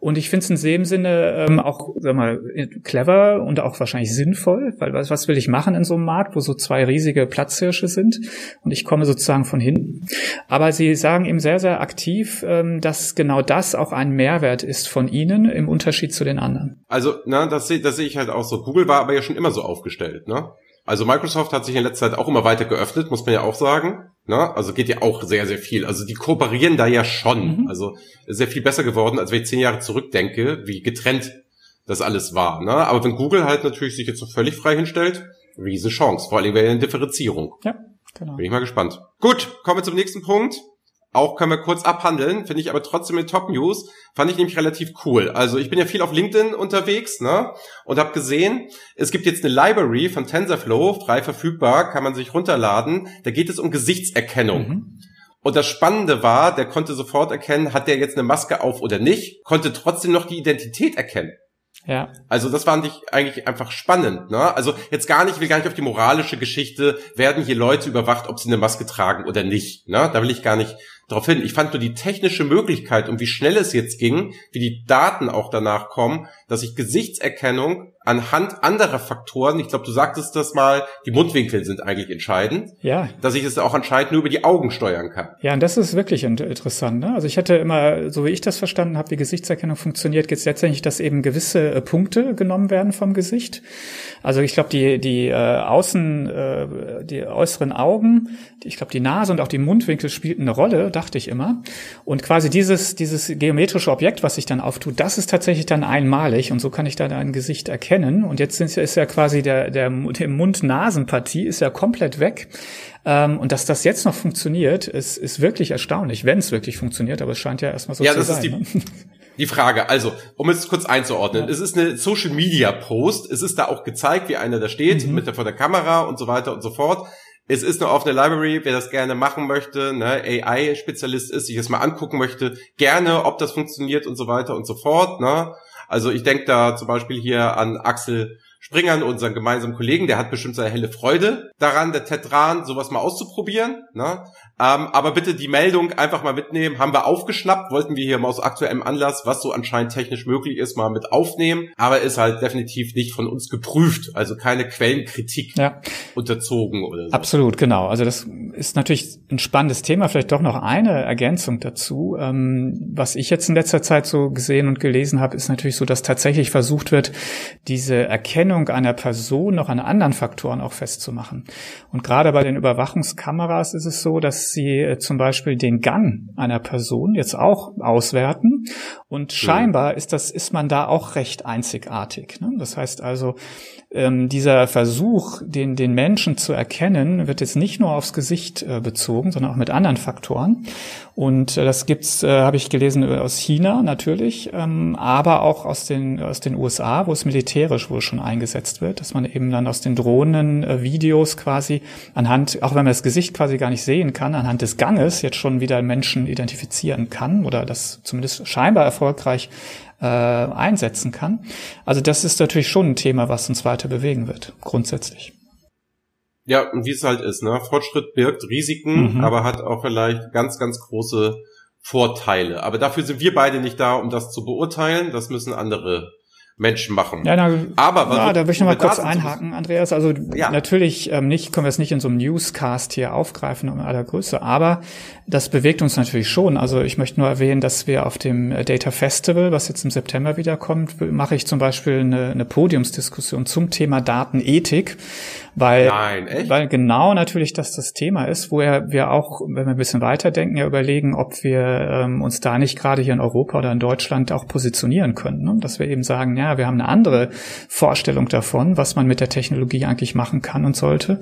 Und ich finde es in dem Sinne ähm, auch sag mal, clever und auch wahrscheinlich sinnvoll, weil was, was will ich machen in so einem Markt, wo so zwei riesige Platzhirsche sind und ich komme sozusagen von hinten. Aber sie sagen eben sehr, sehr aktiv, ähm, dass genau das auch ein Mehrwert ist von ihnen im Unterschied zu den anderen. Also, na, das sehe das seh ich halt auch so. Google war aber ja schon immer so aufgestellt, ne? Also Microsoft hat sich in letzter Zeit auch immer weiter geöffnet, muss man ja auch sagen. Ne? Also geht ja auch sehr, sehr viel. Also die kooperieren da ja schon. Mhm. Also sehr viel besser geworden, als wenn ich zehn Jahre zurückdenke, wie getrennt das alles war. Ne? Aber wenn Google halt natürlich sich jetzt so völlig frei hinstellt, riesen Chance. Vor allem wäre eine Differenzierung. Ja, genau. Bin ich mal gespannt. Gut, kommen wir zum nächsten Punkt auch können wir kurz abhandeln, finde ich aber trotzdem in Top News, fand ich nämlich relativ cool. Also ich bin ja viel auf LinkedIn unterwegs, ne, und habe gesehen, es gibt jetzt eine Library von TensorFlow, frei verfügbar, kann man sich runterladen. Da geht es um Gesichtserkennung. Mhm. Und das Spannende war, der konnte sofort erkennen, hat der jetzt eine Maske auf oder nicht, konnte trotzdem noch die Identität erkennen. Ja. Also das fand ich eigentlich einfach spannend. Ne? Also jetzt gar nicht, ich will gar nicht auf die moralische Geschichte, werden hier Leute überwacht, ob sie eine Maske tragen oder nicht. Ne? Da will ich gar nicht darauf hin. Ich fand nur die technische Möglichkeit und wie schnell es jetzt ging, wie die Daten auch danach kommen, dass ich Gesichtserkennung anhand anderer Faktoren, ich glaube, du sagtest das mal, die Mundwinkel sind eigentlich entscheidend, ja. dass ich es auch anscheinend nur über die Augen steuern kann. Ja, und das ist wirklich interessant. Ne? Also ich hatte immer, so wie ich das verstanden habe, wie Gesichtserkennung funktioniert, geht es letztendlich, dass eben gewisse äh, Punkte genommen werden vom Gesicht. Also ich glaube, die, die äh, Außen, äh, die äußeren Augen, die, ich glaube, die Nase und auch die Mundwinkel spielten eine Rolle, dachte ich immer. Und quasi dieses, dieses geometrische Objekt, was sich dann auftut, das ist tatsächlich dann einmalig und so kann ich dann ein Gesicht erkennen. Und jetzt ist ja quasi der, der, der Mund-Nasen-Partie ist ja komplett weg. Ähm, und dass das jetzt noch funktioniert, ist, ist wirklich erstaunlich, wenn es wirklich funktioniert, aber es scheint ja erstmal so ja, zu sein. Ja, das ist die, ne? die Frage. Also, um es kurz einzuordnen, ja. es ist eine Social Media Post, es ist da auch gezeigt, wie einer da steht, mhm. mit der, vor der Kamera und so weiter und so fort. Es ist eine offene Library, wer das gerne machen möchte, ne, AI-Spezialist ist, sich das mal angucken möchte, gerne, ob das funktioniert und so weiter und so fort. Ne. Also ich denke da zum Beispiel hier an Axel Springern, unseren gemeinsamen Kollegen, der hat bestimmt seine helle Freude daran, der Tetran, sowas mal auszuprobieren. Ne? Ähm, aber bitte die Meldung einfach mal mitnehmen. Haben wir aufgeschnappt, wollten wir hier mal aus aktuellem Anlass, was so anscheinend technisch möglich ist, mal mit aufnehmen. Aber ist halt definitiv nicht von uns geprüft. Also keine Quellenkritik ja. unterzogen oder so. Absolut, genau. Also das ist natürlich ein spannendes Thema. Vielleicht doch noch eine Ergänzung dazu. Ähm, was ich jetzt in letzter Zeit so gesehen und gelesen habe, ist natürlich so, dass tatsächlich versucht wird, diese Erkennung einer Person noch an anderen Faktoren auch festzumachen. Und gerade bei den Überwachungskameras ist es so, dass sie äh, zum Beispiel den Gang einer Person jetzt auch auswerten. Und scheinbar ist das, ist man da auch recht einzigartig. Ne? Das heißt also, ähm, dieser Versuch, den, den Menschen zu erkennen, wird jetzt nicht nur aufs Gesicht äh, bezogen, sondern auch mit anderen Faktoren. Und äh, das gibt's, äh, habe ich gelesen, äh, aus China natürlich, ähm, aber auch aus den, aus den USA, wo es militärisch wohl schon eingesetzt wird, dass man eben dann aus den Drohnen äh, Videos quasi anhand, auch wenn man das Gesicht quasi gar nicht sehen kann, anhand des Ganges jetzt schon wieder Menschen identifizieren kann oder das zumindest scheinbar erfolgreich äh, einsetzen kann. Also das ist natürlich schon ein Thema, was uns weiter bewegen wird, grundsätzlich. Ja, und wie es halt ist, ne? Fortschritt birgt Risiken, mhm. aber hat auch vielleicht ganz, ganz große Vorteile. Aber dafür sind wir beide nicht da, um das zu beurteilen. Das müssen andere Menschen machen. Ja, na, aber ja, da will ich noch mal kurz einhaken, Andreas. Also ja. natürlich ähm, nicht, können wir es nicht in so einem Newscast hier aufgreifen in aller Größe, aber das bewegt uns natürlich schon. Also ich möchte nur erwähnen, dass wir auf dem Data Festival, was jetzt im September wiederkommt, mache ich zum Beispiel eine, eine Podiumsdiskussion zum Thema Datenethik, weil, Nein, echt? weil genau natürlich das das Thema ist, wo wir auch, wenn wir ein bisschen weiterdenken, ja überlegen, ob wir ähm, uns da nicht gerade hier in Europa oder in Deutschland auch positionieren können. Ne? Dass wir eben sagen, ja, wir haben eine andere Vorstellung davon, was man mit der Technologie eigentlich machen kann und sollte.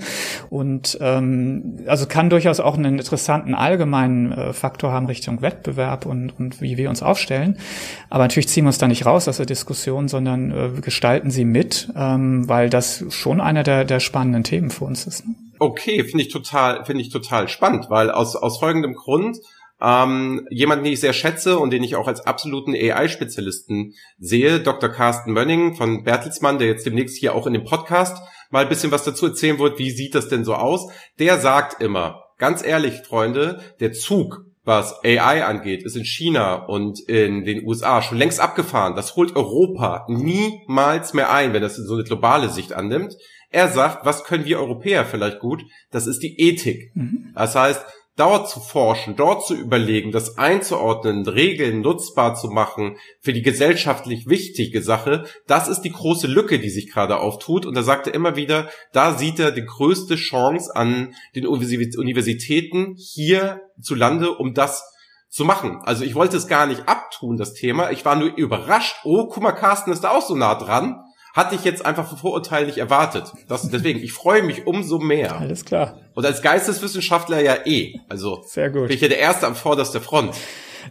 Und ähm, also kann durchaus auch einen interessanten allgemeinen äh, Faktor haben Richtung Wettbewerb und, und wie wir uns aufstellen. Aber natürlich ziehen wir uns da nicht raus aus der Diskussion, sondern äh, gestalten sie mit, ähm, weil das schon einer der, der spannenden spannenden Themen für uns ist. Ne? Okay, finde ich total, finde ich total spannend, weil aus, aus folgendem Grund, ähm, jemanden, den ich sehr schätze und den ich auch als absoluten AI-Spezialisten sehe, Dr. Carsten Mönning von Bertelsmann, der jetzt demnächst hier auch in dem Podcast mal ein bisschen was dazu erzählen wird, wie sieht das denn so aus, der sagt immer, ganz ehrlich, Freunde, der Zug was AI angeht, ist in China und in den USA schon längst abgefahren. Das holt Europa niemals mehr ein, wenn das so eine globale Sicht annimmt. Er sagt, was können wir Europäer vielleicht gut? Das ist die Ethik. Mhm. Das heißt, dort zu forschen, dort zu überlegen, das einzuordnen, Regeln nutzbar zu machen für die gesellschaftlich wichtige Sache, das ist die große Lücke, die sich gerade auftut. Und da sagt er immer wieder, da sieht er die größte Chance an den Universitäten hier zu Lande, um das zu machen. Also ich wollte es gar nicht abtun, das Thema. Ich war nur überrascht. Oh, guck mal, Carsten ist da auch so nah dran hatte ich jetzt einfach Vorurteil nicht erwartet. Das, deswegen, ich freue mich umso mehr. Alles klar. Und als Geisteswissenschaftler ja eh. Also Sehr gut. bin ich ja der Erste am vorderster Front.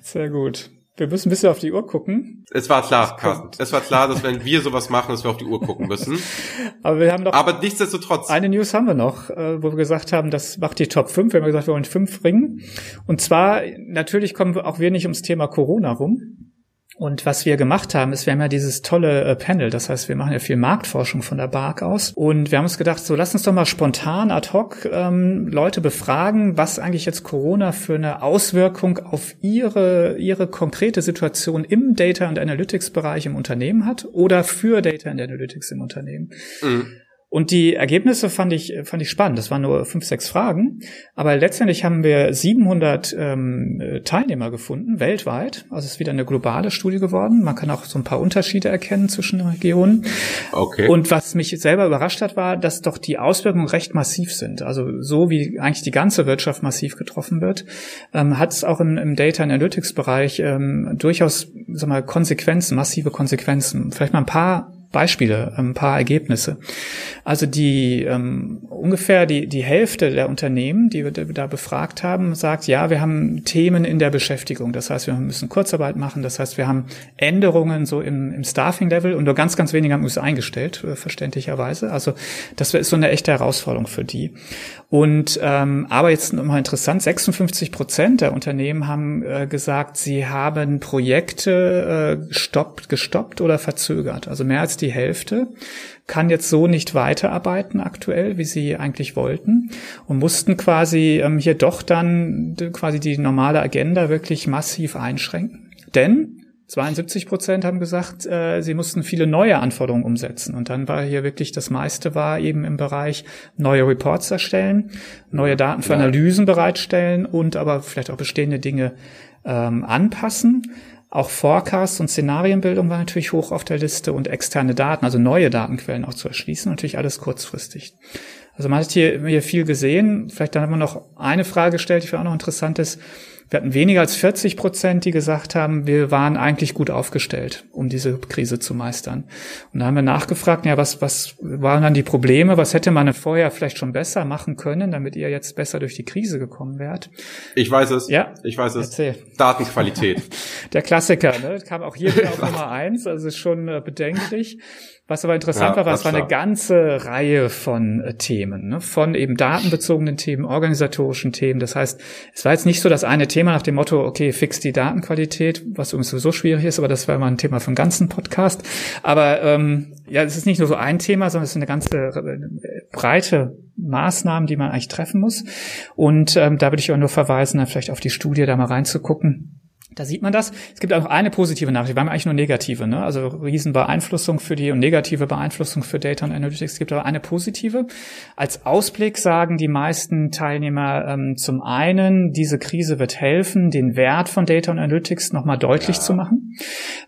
Sehr gut. Wir müssen ein bisschen auf die Uhr gucken. Es war klar, Carsten. Es war klar, dass wenn wir sowas machen, dass wir auf die Uhr gucken müssen. Aber wir haben doch. Aber nichtsdestotrotz. Eine News haben wir noch, äh, wo wir gesagt haben, das macht die Top 5. Wir haben gesagt, wir wollen fünf bringen. Und zwar, natürlich kommen auch wir nicht ums Thema Corona rum. Und was wir gemacht haben, ist, wir haben ja dieses tolle äh, Panel, das heißt, wir machen ja viel Marktforschung von der BARC aus. Und wir haben uns gedacht, so lass uns doch mal spontan ad hoc ähm, Leute befragen, was eigentlich jetzt Corona für eine Auswirkung auf ihre, ihre konkrete Situation im Data and Analytics Bereich im Unternehmen hat oder für Data and Analytics im Unternehmen. Mhm. Und die Ergebnisse fand ich, fand ich spannend. Das waren nur fünf, sechs Fragen. Aber letztendlich haben wir 700 ähm, Teilnehmer gefunden, weltweit. Also es ist wieder eine globale Studie geworden. Man kann auch so ein paar Unterschiede erkennen zwischen den Regionen. Okay. Und was mich selber überrascht hat, war, dass doch die Auswirkungen recht massiv sind. Also so wie eigentlich die ganze Wirtschaft massiv getroffen wird, ähm, hat es auch im, im Data Analytics Bereich ähm, durchaus, sag mal, Konsequenzen, massive Konsequenzen. Vielleicht mal ein paar Beispiele, ein paar Ergebnisse. Also die ähm, ungefähr die, die Hälfte der Unternehmen, die wir da befragt haben, sagt, ja, wir haben Themen in der Beschäftigung. Das heißt, wir müssen Kurzarbeit machen. Das heißt, wir haben Änderungen so im, im Staffing-Level und nur ganz, ganz wenige haben uns eingestellt, äh, verständlicherweise. Also das ist so eine echte Herausforderung für die. Und ähm, aber jetzt nochmal interessant, 56 Prozent der Unternehmen haben äh, gesagt, sie haben Projekte äh, gestoppt, gestoppt oder verzögert. Also mehr als fast die Hälfte, kann jetzt so nicht weiterarbeiten aktuell, wie sie eigentlich wollten und mussten quasi ähm, hier doch dann quasi die normale Agenda wirklich massiv einschränken. Denn 72 Prozent haben gesagt, äh, sie mussten viele neue Anforderungen umsetzen. Und dann war hier wirklich das meiste war eben im Bereich neue Reports erstellen, neue Daten für Analysen bereitstellen und aber vielleicht auch bestehende Dinge ähm, anpassen. Auch Forecasts und Szenarienbildung war natürlich hoch auf der Liste und externe Daten, also neue Datenquellen auch zu erschließen, natürlich alles kurzfristig. Also man hat hier, hier viel gesehen. Vielleicht dann haben wir noch eine Frage gestellt, die für auch noch interessant ist. Wir hatten weniger als 40 Prozent, die gesagt haben, wir waren eigentlich gut aufgestellt, um diese Krise zu meistern. Und da haben wir nachgefragt, ja, was, was waren dann die Probleme? Was hätte man vorher vielleicht schon besser machen können, damit ihr jetzt besser durch die Krise gekommen wärt? Ich weiß es. Ja. Ich weiß es. Erzähl. Datenqualität. Der Klassiker, ne? Kam auch hier wieder auf Nummer eins, also ist schon äh, bedenklich. Was aber interessant ja, war, war, es war eine ganze Reihe von äh, Themen, ne? von eben datenbezogenen Themen, organisatorischen Themen. Das heißt, es war jetzt nicht so das eine Thema nach dem Motto, okay, fix die Datenqualität, was übrigens sowieso schwierig ist, aber das war mal ein Thema den ganzen Podcast. Aber ähm, ja, es ist nicht nur so ein Thema, sondern es ist eine ganze äh, breite Maßnahmen, die man eigentlich treffen muss. Und ähm, da würde ich auch nur verweisen, dann vielleicht auf die Studie da mal reinzugucken da sieht man das. Es gibt auch eine positive Nachricht. Wir haben eigentlich nur negative, ne? Also Riesenbeeinflussung für die und negative Beeinflussung für Data und Analytics. Es gibt aber eine positive. Als Ausblick sagen die meisten Teilnehmer ähm, zum einen, diese Krise wird helfen, den Wert von Data und Analytics nochmal deutlich ja. zu machen,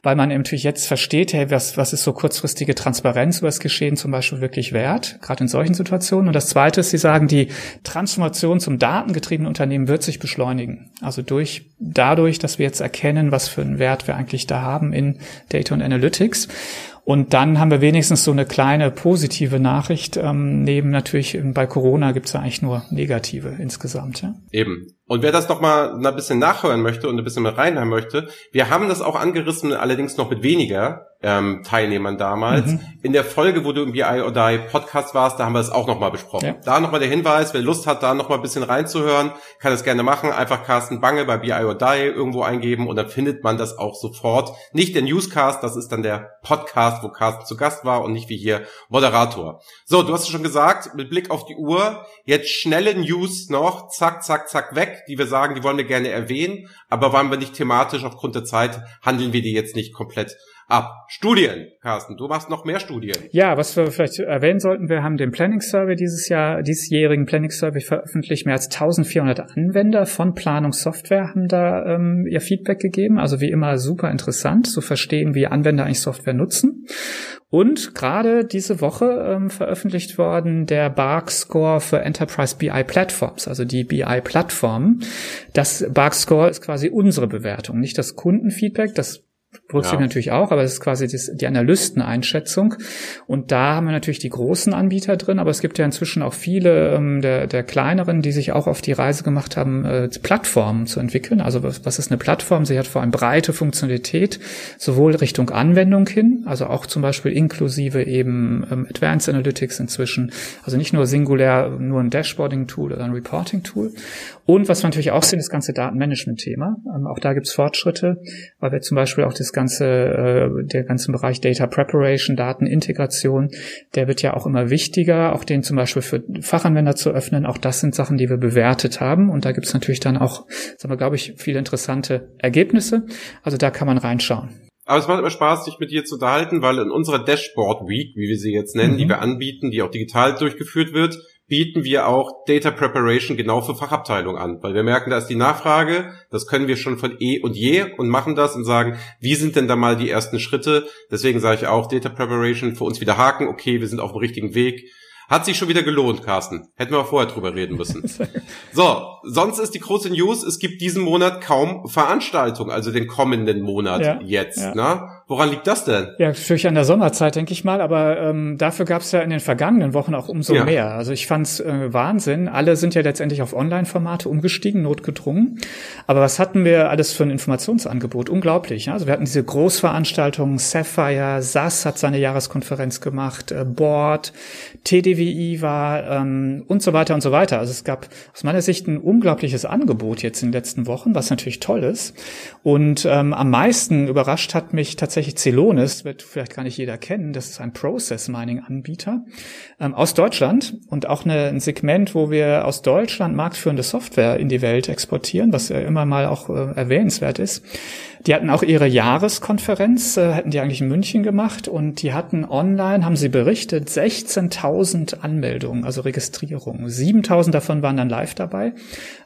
weil man natürlich jetzt versteht, hey, was, was ist so kurzfristige Transparenz über das Geschehen zum Beispiel wirklich wert, gerade in solchen Situationen. Und das Zweite ist, sie sagen, die Transformation zum datengetriebenen Unternehmen wird sich beschleunigen. Also durch, dadurch, dass wir jetzt erkennen, was für einen Wert wir eigentlich da haben in Data und Analytics. Und dann haben wir wenigstens so eine kleine positive Nachricht. Ähm, neben natürlich bei Corona gibt es ja eigentlich nur negative insgesamt. Ja? Eben. Und wer das noch mal ein bisschen nachhören möchte und ein bisschen mehr reinhören möchte, wir haben das auch angerissen, allerdings noch mit weniger ähm, Teilnehmern damals. Mhm. In der Folge, wo du im BI or Die Podcast warst, da haben wir es auch nochmal besprochen. Ja. Da nochmal der Hinweis, wer Lust hat, da nochmal ein bisschen reinzuhören, kann das gerne machen. Einfach Carsten Bange bei BI or Die irgendwo eingeben und dann findet man das auch sofort. Nicht der Newscast, das ist dann der Podcast, wo Carsten zu Gast war und nicht wie hier Moderator. So, du hast es schon gesagt, mit Blick auf die Uhr, jetzt schnelle News noch, zack, zack, zack, weg, die wir sagen, die wollen wir gerne erwähnen, aber waren wir nicht thematisch aufgrund der Zeit, handeln wir die jetzt nicht komplett ab. Studien, Carsten, du machst noch mehr Studien. Ja, was wir vielleicht erwähnen sollten, wir haben den Planning Survey dieses Jahr, diesjährigen Planning Survey veröffentlicht. Mehr als 1400 Anwender von Planungssoftware haben da ähm, ihr Feedback gegeben. Also wie immer super interessant zu verstehen, wie Anwender eigentlich Software nutzen. Und gerade diese Woche ähm, veröffentlicht worden der BARC Score für Enterprise BI Platforms, also die BI Plattformen. Das BARC Score ist quasi unsere Bewertung, nicht das Kundenfeedback. Das berücksichtigt ja. natürlich auch, aber es ist quasi das, die Analysteneinschätzung. Und da haben wir natürlich die großen Anbieter drin, aber es gibt ja inzwischen auch viele ähm, der, der kleineren, die sich auch auf die Reise gemacht haben, äh, Plattformen zu entwickeln. Also was, was ist eine Plattform? Sie hat vor allem breite Funktionalität, sowohl Richtung Anwendung hin, also auch zum Beispiel inklusive eben ähm, Advanced Analytics inzwischen, also nicht nur singulär nur ein Dashboarding-Tool oder ein Reporting-Tool. Und was wir natürlich auch sehen, das ganze Datenmanagement-Thema. Ähm, auch da gibt es Fortschritte, weil wir zum Beispiel auch das ganze, äh, der ganze Bereich Data Preparation, Datenintegration, der wird ja auch immer wichtiger, auch den zum Beispiel für Fachanwender zu öffnen. Auch das sind Sachen, die wir bewertet haben. Und da gibt es natürlich dann auch, sagen wir, glaube ich, viele interessante Ergebnisse. Also da kann man reinschauen. Aber es macht immer Spaß, sich mit dir zu unterhalten, weil in unserer Dashboard Week, wie wir sie jetzt nennen, mhm. die wir anbieten, die auch digital durchgeführt wird, bieten wir auch Data Preparation genau für Fachabteilungen an, weil wir merken, da ist die Nachfrage, das können wir schon von eh und je und machen das und sagen, wie sind denn da mal die ersten Schritte? Deswegen sage ich auch Data Preparation für uns wieder haken, okay, wir sind auf dem richtigen Weg. Hat sich schon wieder gelohnt, Carsten. Hätten wir vorher drüber reden müssen. So, sonst ist die große News, es gibt diesen Monat kaum Veranstaltungen, also den kommenden Monat ja, jetzt. Ja. Ne? Woran liegt das denn? Ja, natürlich an der Sommerzeit, denke ich mal, aber ähm, dafür gab es ja in den vergangenen Wochen auch umso ja. mehr. Also ich fand's äh, Wahnsinn. Alle sind ja letztendlich auf Online-Formate umgestiegen, notgedrungen. Aber was hatten wir alles für ein Informationsangebot? Unglaublich. Ja? Also wir hatten diese Großveranstaltungen, Sapphire, SAS hat seine Jahreskonferenz gemacht, äh, Board, TDWI war ähm, und so weiter und so weiter. Also es gab aus meiner Sicht ein unglaubliches Angebot jetzt in den letzten Wochen, was natürlich toll ist. Und ähm, am meisten überrascht hat mich tatsächlich tatsächlich Celonis, wird vielleicht gar nicht jeder kennen. Das ist ein Process Mining Anbieter ähm, aus Deutschland und auch eine, ein Segment, wo wir aus Deutschland marktführende Software in die Welt exportieren, was ja immer mal auch äh, erwähnenswert ist. Die hatten auch ihre Jahreskonferenz, äh, hätten die eigentlich in München gemacht und die hatten online, haben sie berichtet, 16.000 Anmeldungen, also Registrierungen. 7.000 davon waren dann live dabei.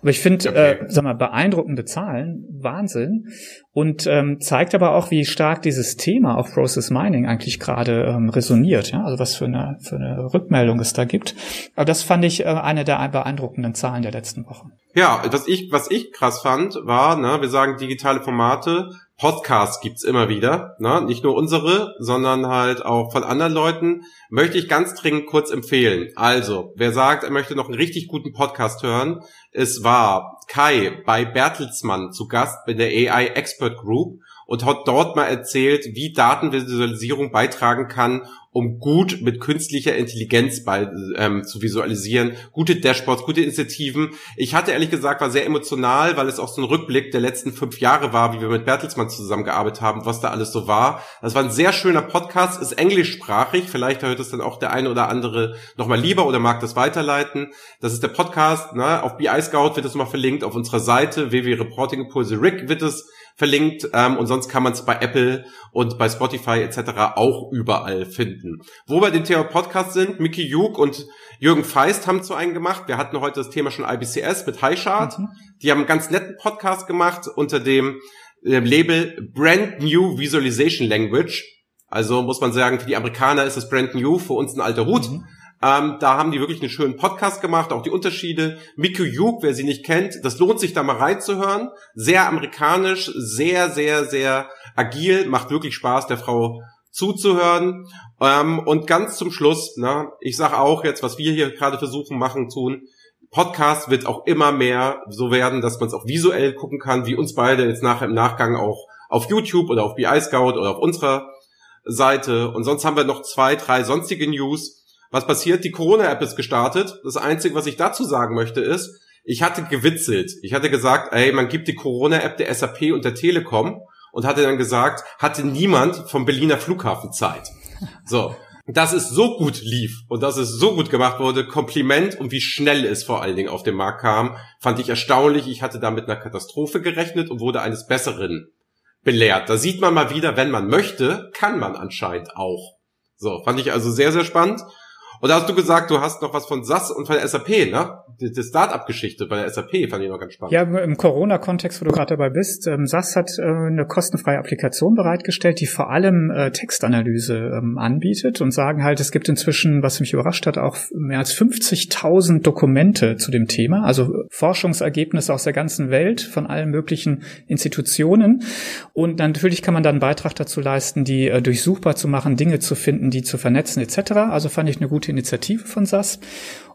Aber ich finde, okay. äh, sag mal, beeindruckende Zahlen, Wahnsinn. Und ähm, zeigt aber auch, wie stark dieses Thema auf Process Mining eigentlich gerade ähm, resoniert. Ja? Also was für eine, für eine Rückmeldung es da gibt. Aber das fand ich äh, eine der beeindruckenden Zahlen der letzten Wochen. Ja, was ich, was ich krass fand, war, ne, wir sagen digitale Formate, Podcasts gibt's immer wieder, ne? nicht nur unsere, sondern halt auch von anderen Leuten, möchte ich ganz dringend kurz empfehlen. Also, wer sagt, er möchte noch einen richtig guten Podcast hören, es war Kai bei Bertelsmann zu Gast in der AI Expert Group und hat dort mal erzählt, wie Datenvisualisierung beitragen kann, um gut mit künstlicher Intelligenz bei, ähm, zu visualisieren. Gute Dashboards, gute Initiativen. Ich hatte ehrlich gesagt, war sehr emotional, weil es auch so ein Rückblick der letzten fünf Jahre war, wie wir mit Bertelsmann zusammengearbeitet haben, was da alles so war. Das war ein sehr schöner Podcast, ist englischsprachig. Vielleicht hört es dann auch der eine oder andere nochmal lieber oder mag das weiterleiten. Das ist der Podcast. Ne? Auf BI Scout wird es mal verlinkt, auf unserer Seite www.reportingimpulse Rick wird es verlinkt ähm, und sonst kann man es bei Apple und bei Spotify etc. auch überall finden. Wo wir den Thema Podcast sind, Mickey Juk und Jürgen Feist haben zu einem gemacht. Wir hatten heute das Thema schon IBCS mit Highchart. Mhm. Die haben einen ganz netten Podcast gemacht unter dem äh, Label Brand New Visualization Language. Also muss man sagen, für die Amerikaner ist es brand new, für uns ein alter Hut. Mhm. Ähm, da haben die wirklich einen schönen Podcast gemacht, auch die Unterschiede. Miku Yuk, wer sie nicht kennt, das lohnt sich da mal reinzuhören. Sehr amerikanisch, sehr, sehr, sehr agil, macht wirklich Spaß, der Frau zuzuhören. Ähm, und ganz zum Schluss, ne, ich sage auch jetzt, was wir hier gerade versuchen machen, tun, Podcast wird auch immer mehr so werden, dass man es auch visuell gucken kann, wie uns beide jetzt nachher im Nachgang auch auf YouTube oder auf BI Scout oder auf unserer Seite. Und sonst haben wir noch zwei, drei sonstige News. Was passiert? Die Corona-App ist gestartet. Das Einzige, was ich dazu sagen möchte, ist, ich hatte gewitzelt. Ich hatte gesagt, ey, man gibt die Corona-App der SAP und der Telekom und hatte dann gesagt, hatte niemand vom Berliner Flughafen Zeit. So. Dass es so gut lief und dass es so gut gemacht wurde, Kompliment und wie schnell es vor allen Dingen auf den Markt kam, fand ich erstaunlich. Ich hatte da mit einer Katastrophe gerechnet und wurde eines Besseren belehrt. Da sieht man mal wieder, wenn man möchte, kann man anscheinend auch. So, fand ich also sehr, sehr spannend. Und da hast du gesagt, du hast noch was von SAS und von der SAP, ne? Die, die Start-up-Geschichte bei der SAP fand ich noch ganz spannend. Ja, im Corona-Kontext, wo du gerade dabei bist, ähm, SAS hat äh, eine kostenfreie Applikation bereitgestellt, die vor allem äh, Textanalyse ähm, anbietet und sagen halt, es gibt inzwischen, was mich überrascht hat, auch mehr als 50.000 Dokumente zu dem Thema, also Forschungsergebnisse aus der ganzen Welt von allen möglichen Institutionen. Und natürlich kann man dann einen Beitrag dazu leisten, die äh, durchsuchbar zu machen, Dinge zu finden, die zu vernetzen etc. Also fand ich eine gute gute Initiative von SAS.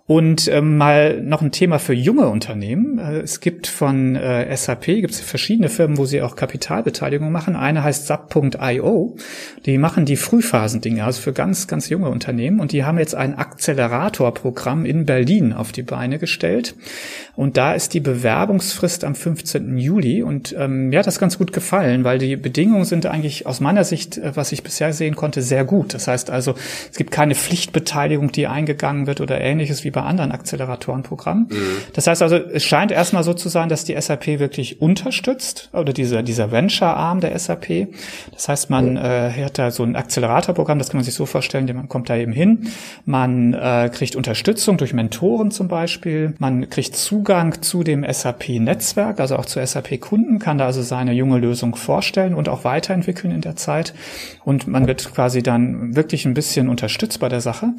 Und ähm, mal noch ein Thema für junge Unternehmen. Äh, es gibt von äh, SAP gibt es verschiedene Firmen, wo sie auch Kapitalbeteiligung machen. Eine heißt SAP.io. Die machen die Frühphasendinge, also für ganz, ganz junge Unternehmen. Und die haben jetzt ein Acceleratorprogramm in Berlin auf die Beine gestellt. Und da ist die Bewerbungsfrist am 15. Juli. Und ähm, mir hat das ganz gut gefallen, weil die Bedingungen sind eigentlich aus meiner Sicht, äh, was ich bisher sehen konnte, sehr gut. Das heißt also, es gibt keine Pflichtbeteiligung, die eingegangen wird oder ähnliches wie bei anderen Acceleratorenprogrammen. Mhm. Das heißt also, es scheint erstmal so zu sein, dass die SAP wirklich unterstützt oder dieser, dieser Venture-Arm der SAP. Das heißt, man äh, hat da so ein Acceleratorprogramm, das kann man sich so vorstellen, man kommt da eben hin. Man äh, kriegt Unterstützung durch Mentoren zum Beispiel. Man kriegt Zugang zu dem SAP-Netzwerk, also auch zu SAP-Kunden, kann da also seine junge Lösung vorstellen und auch weiterentwickeln in der Zeit. Und man wird quasi dann wirklich ein bisschen unterstützt bei der Sache.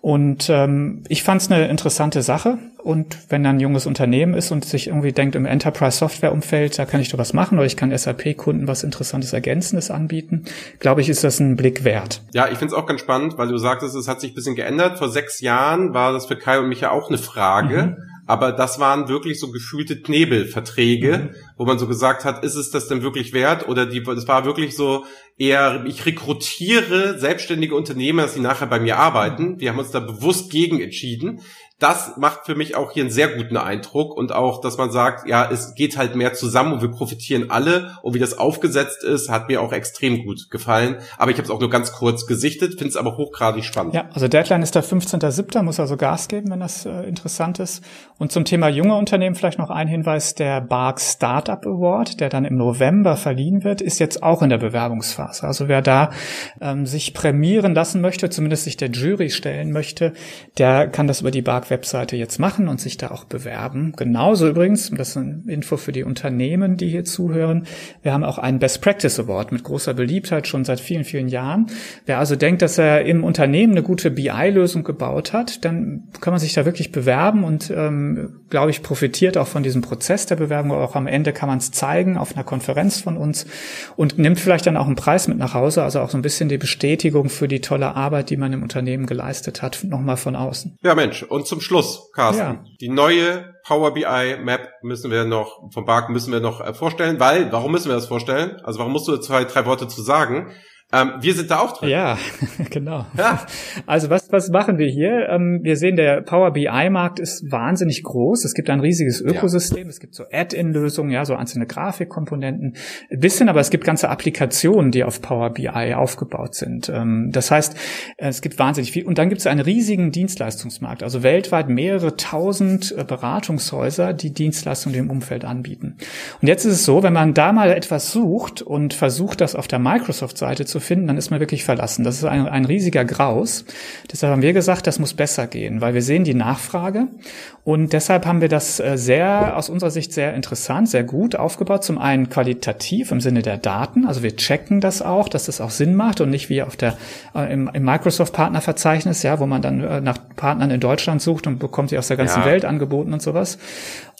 Und ähm, ich fand es eine eine interessante Sache. Und wenn dann ein junges Unternehmen ist und sich irgendwie denkt, im Enterprise-Software-Umfeld, da kann ich doch was machen oder ich kann SAP-Kunden was Interessantes, Ergänzendes anbieten, glaube ich, ist das ein Blick wert. Ja, ich finde es auch ganz spannend, weil du sagtest, es hat sich ein bisschen geändert. Vor sechs Jahren war das für Kai und mich ja auch eine Frage. Mhm aber das waren wirklich so gefühlte Knebelverträge, mhm. wo man so gesagt hat, ist es das denn wirklich wert? Oder die, das war wirklich so eher, ich rekrutiere selbstständige Unternehmer, dass sie nachher bei mir arbeiten. Wir haben uns da bewusst gegen entschieden. Das macht für mich auch hier einen sehr guten Eindruck und auch, dass man sagt, ja, es geht halt mehr zusammen und wir profitieren alle und wie das aufgesetzt ist, hat mir auch extrem gut gefallen. Aber ich habe es auch nur ganz kurz gesichtet, finde es aber hochgradig spannend. Ja, also Deadline ist der 15.07., muss also Gas geben, wenn das äh, interessant ist. Und zum Thema junge Unternehmen vielleicht noch ein Hinweis, der Bark Startup Award, der dann im November verliehen wird, ist jetzt auch in der Bewerbungsphase. Also wer da ähm, sich prämieren lassen möchte, zumindest sich der Jury stellen möchte, der kann das über die Bark Webseite jetzt machen und sich da auch bewerben. Genauso übrigens, das ist eine Info für die Unternehmen, die hier zuhören, wir haben auch einen Best Practice Award mit großer Beliebtheit schon seit vielen, vielen Jahren. Wer also denkt, dass er im Unternehmen eine gute BI-Lösung gebaut hat, dann kann man sich da wirklich bewerben und, ähm, glaube ich, profitiert auch von diesem Prozess der Bewerbung. Auch am Ende kann man es zeigen auf einer Konferenz von uns und nimmt vielleicht dann auch einen Preis mit nach Hause, also auch so ein bisschen die Bestätigung für die tolle Arbeit, die man im Unternehmen geleistet hat, nochmal von außen. Ja, Mensch, und zum zum Schluss, Carsten. Ja. Die neue Power BI Map müssen wir noch, vom Bark müssen wir noch äh, vorstellen, weil, warum müssen wir das vorstellen? Also warum musst du zwei, drei Worte zu sagen? Ähm, wir sind da auch drin. Ja, genau. Ja. Also was, was machen wir hier? Ähm, wir sehen, der Power BI-Markt ist wahnsinnig groß. Es gibt ein riesiges Ökosystem. Ja. Es gibt so Add-in-Lösungen, ja, so einzelne Grafikkomponenten. Ein bisschen, aber es gibt ganze Applikationen, die auf Power BI aufgebaut sind. Ähm, das heißt, es gibt wahnsinnig viel. Und dann gibt es einen riesigen Dienstleistungsmarkt. Also weltweit mehrere tausend äh, Beratungshäuser, die Dienstleistungen im Umfeld anbieten. Und jetzt ist es so, wenn man da mal etwas sucht und versucht, das auf der Microsoft-Seite zu zu finden, dann ist man wirklich verlassen. Das ist ein, ein riesiger Graus. Deshalb haben wir gesagt, das muss besser gehen, weil wir sehen die Nachfrage und deshalb haben wir das äh, sehr, aus unserer Sicht sehr interessant, sehr gut aufgebaut. Zum einen qualitativ im Sinne der Daten. Also wir checken das auch, dass das auch Sinn macht und nicht wie auf der, äh, im, im Microsoft-Partnerverzeichnis, ja, wo man dann äh, nach Partnern in Deutschland sucht und bekommt sie aus der ganzen ja. Welt angeboten und sowas.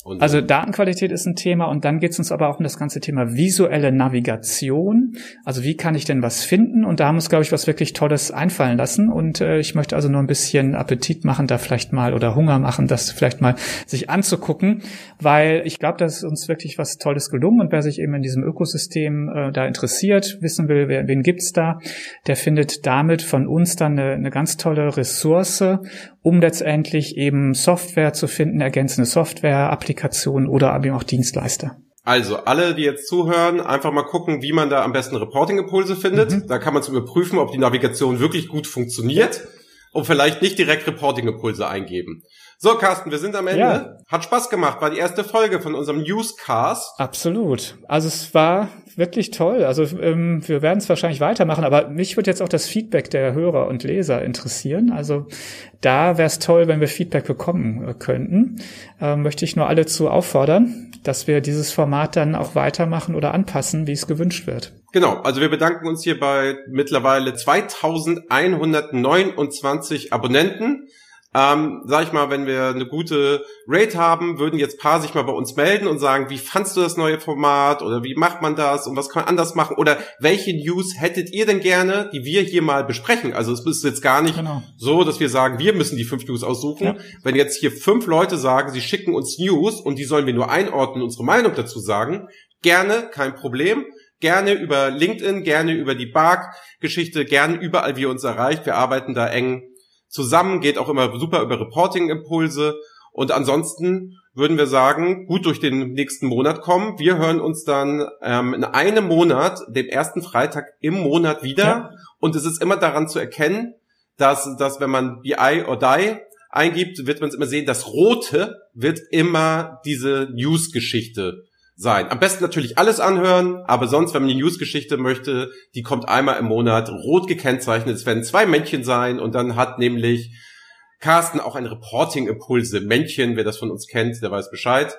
Und also Datenqualität ist ein Thema und dann geht es uns aber auch um das ganze Thema visuelle Navigation. Also wie kann ich denn was finden? Und da haben wir uns, glaube ich, was wirklich Tolles einfallen lassen. Und äh, ich möchte also nur ein bisschen Appetit machen, da vielleicht mal oder Hunger machen, das vielleicht mal sich anzugucken, weil ich glaube, dass uns wirklich was Tolles gelungen. Und wer sich eben in diesem Ökosystem äh, da interessiert, wissen will, wer, wen gibt's da, der findet damit von uns dann eine, eine ganz tolle Ressource, um letztendlich eben Software zu finden, ergänzende Software, Applikationen oder eben auch Dienstleister. Also alle, die jetzt zuhören, einfach mal gucken, wie man da am besten Reporting-Impulse findet. Mhm. Da kann man es überprüfen, ob die Navigation wirklich gut funktioniert und vielleicht nicht direkt Reporting-Impulse eingeben. So, Carsten, wir sind am Ende. Ja. Hat Spaß gemacht, war die erste Folge von unserem Newscast. Absolut. Also es war wirklich toll. Also ähm, wir werden es wahrscheinlich weitermachen, aber mich würde jetzt auch das Feedback der Hörer und Leser interessieren. Also da wäre es toll, wenn wir Feedback bekommen äh, könnten. Ähm, möchte ich nur alle zu auffordern, dass wir dieses Format dann auch weitermachen oder anpassen, wie es gewünscht wird. Genau, also wir bedanken uns hier bei mittlerweile 2129 Abonnenten. Ähm, sag ich mal, wenn wir eine gute Rate haben, würden jetzt paar sich mal bei uns melden und sagen, wie fandst du das neue Format oder wie macht man das und was kann man anders machen oder welche News hättet ihr denn gerne, die wir hier mal besprechen? Also es ist jetzt gar nicht genau. so, dass wir sagen, wir müssen die fünf News aussuchen. Ja. Wenn jetzt hier fünf Leute sagen, sie schicken uns News und die sollen wir nur einordnen, unsere Meinung dazu sagen, gerne, kein Problem gerne über LinkedIn, gerne über die Bark-Geschichte, gerne überall, wie ihr uns erreicht. Wir arbeiten da eng zusammen, geht auch immer super über Reporting-Impulse. Und ansonsten würden wir sagen, gut durch den nächsten Monat kommen. Wir hören uns dann ähm, in einem Monat, dem ersten Freitag im Monat wieder. Ja. Und es ist immer daran zu erkennen, dass, dass wenn man BI or Die eingibt, wird man es immer sehen, das Rote wird immer diese News-Geschichte sein. Am besten natürlich alles anhören, aber sonst, wenn man die Newsgeschichte möchte, die kommt einmal im Monat rot gekennzeichnet. Es werden zwei Männchen sein und dann hat nämlich Carsten auch ein Reporting-Impulse. Männchen, wer das von uns kennt, der weiß Bescheid.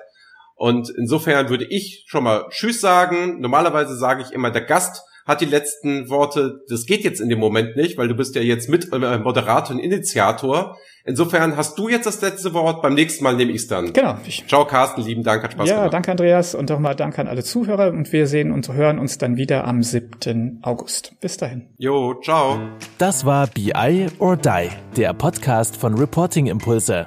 Und insofern würde ich schon mal Tschüss sagen. Normalerweise sage ich immer, der Gast hat die letzten Worte. Das geht jetzt in dem Moment nicht, weil du bist ja jetzt mit äh, Moderator und Initiator. Insofern hast du jetzt das letzte Wort. Beim nächsten Mal nehme ich es dann. Genau. Ciao, Carsten. Lieben Dank. Hat Spaß ja, gemacht. Ja, danke, Andreas. Und nochmal danke an alle Zuhörer. Und wir sehen und hören uns dann wieder am 7. August. Bis dahin. Jo, ciao. Das war BI or Die, der Podcast von Reporting Impulse.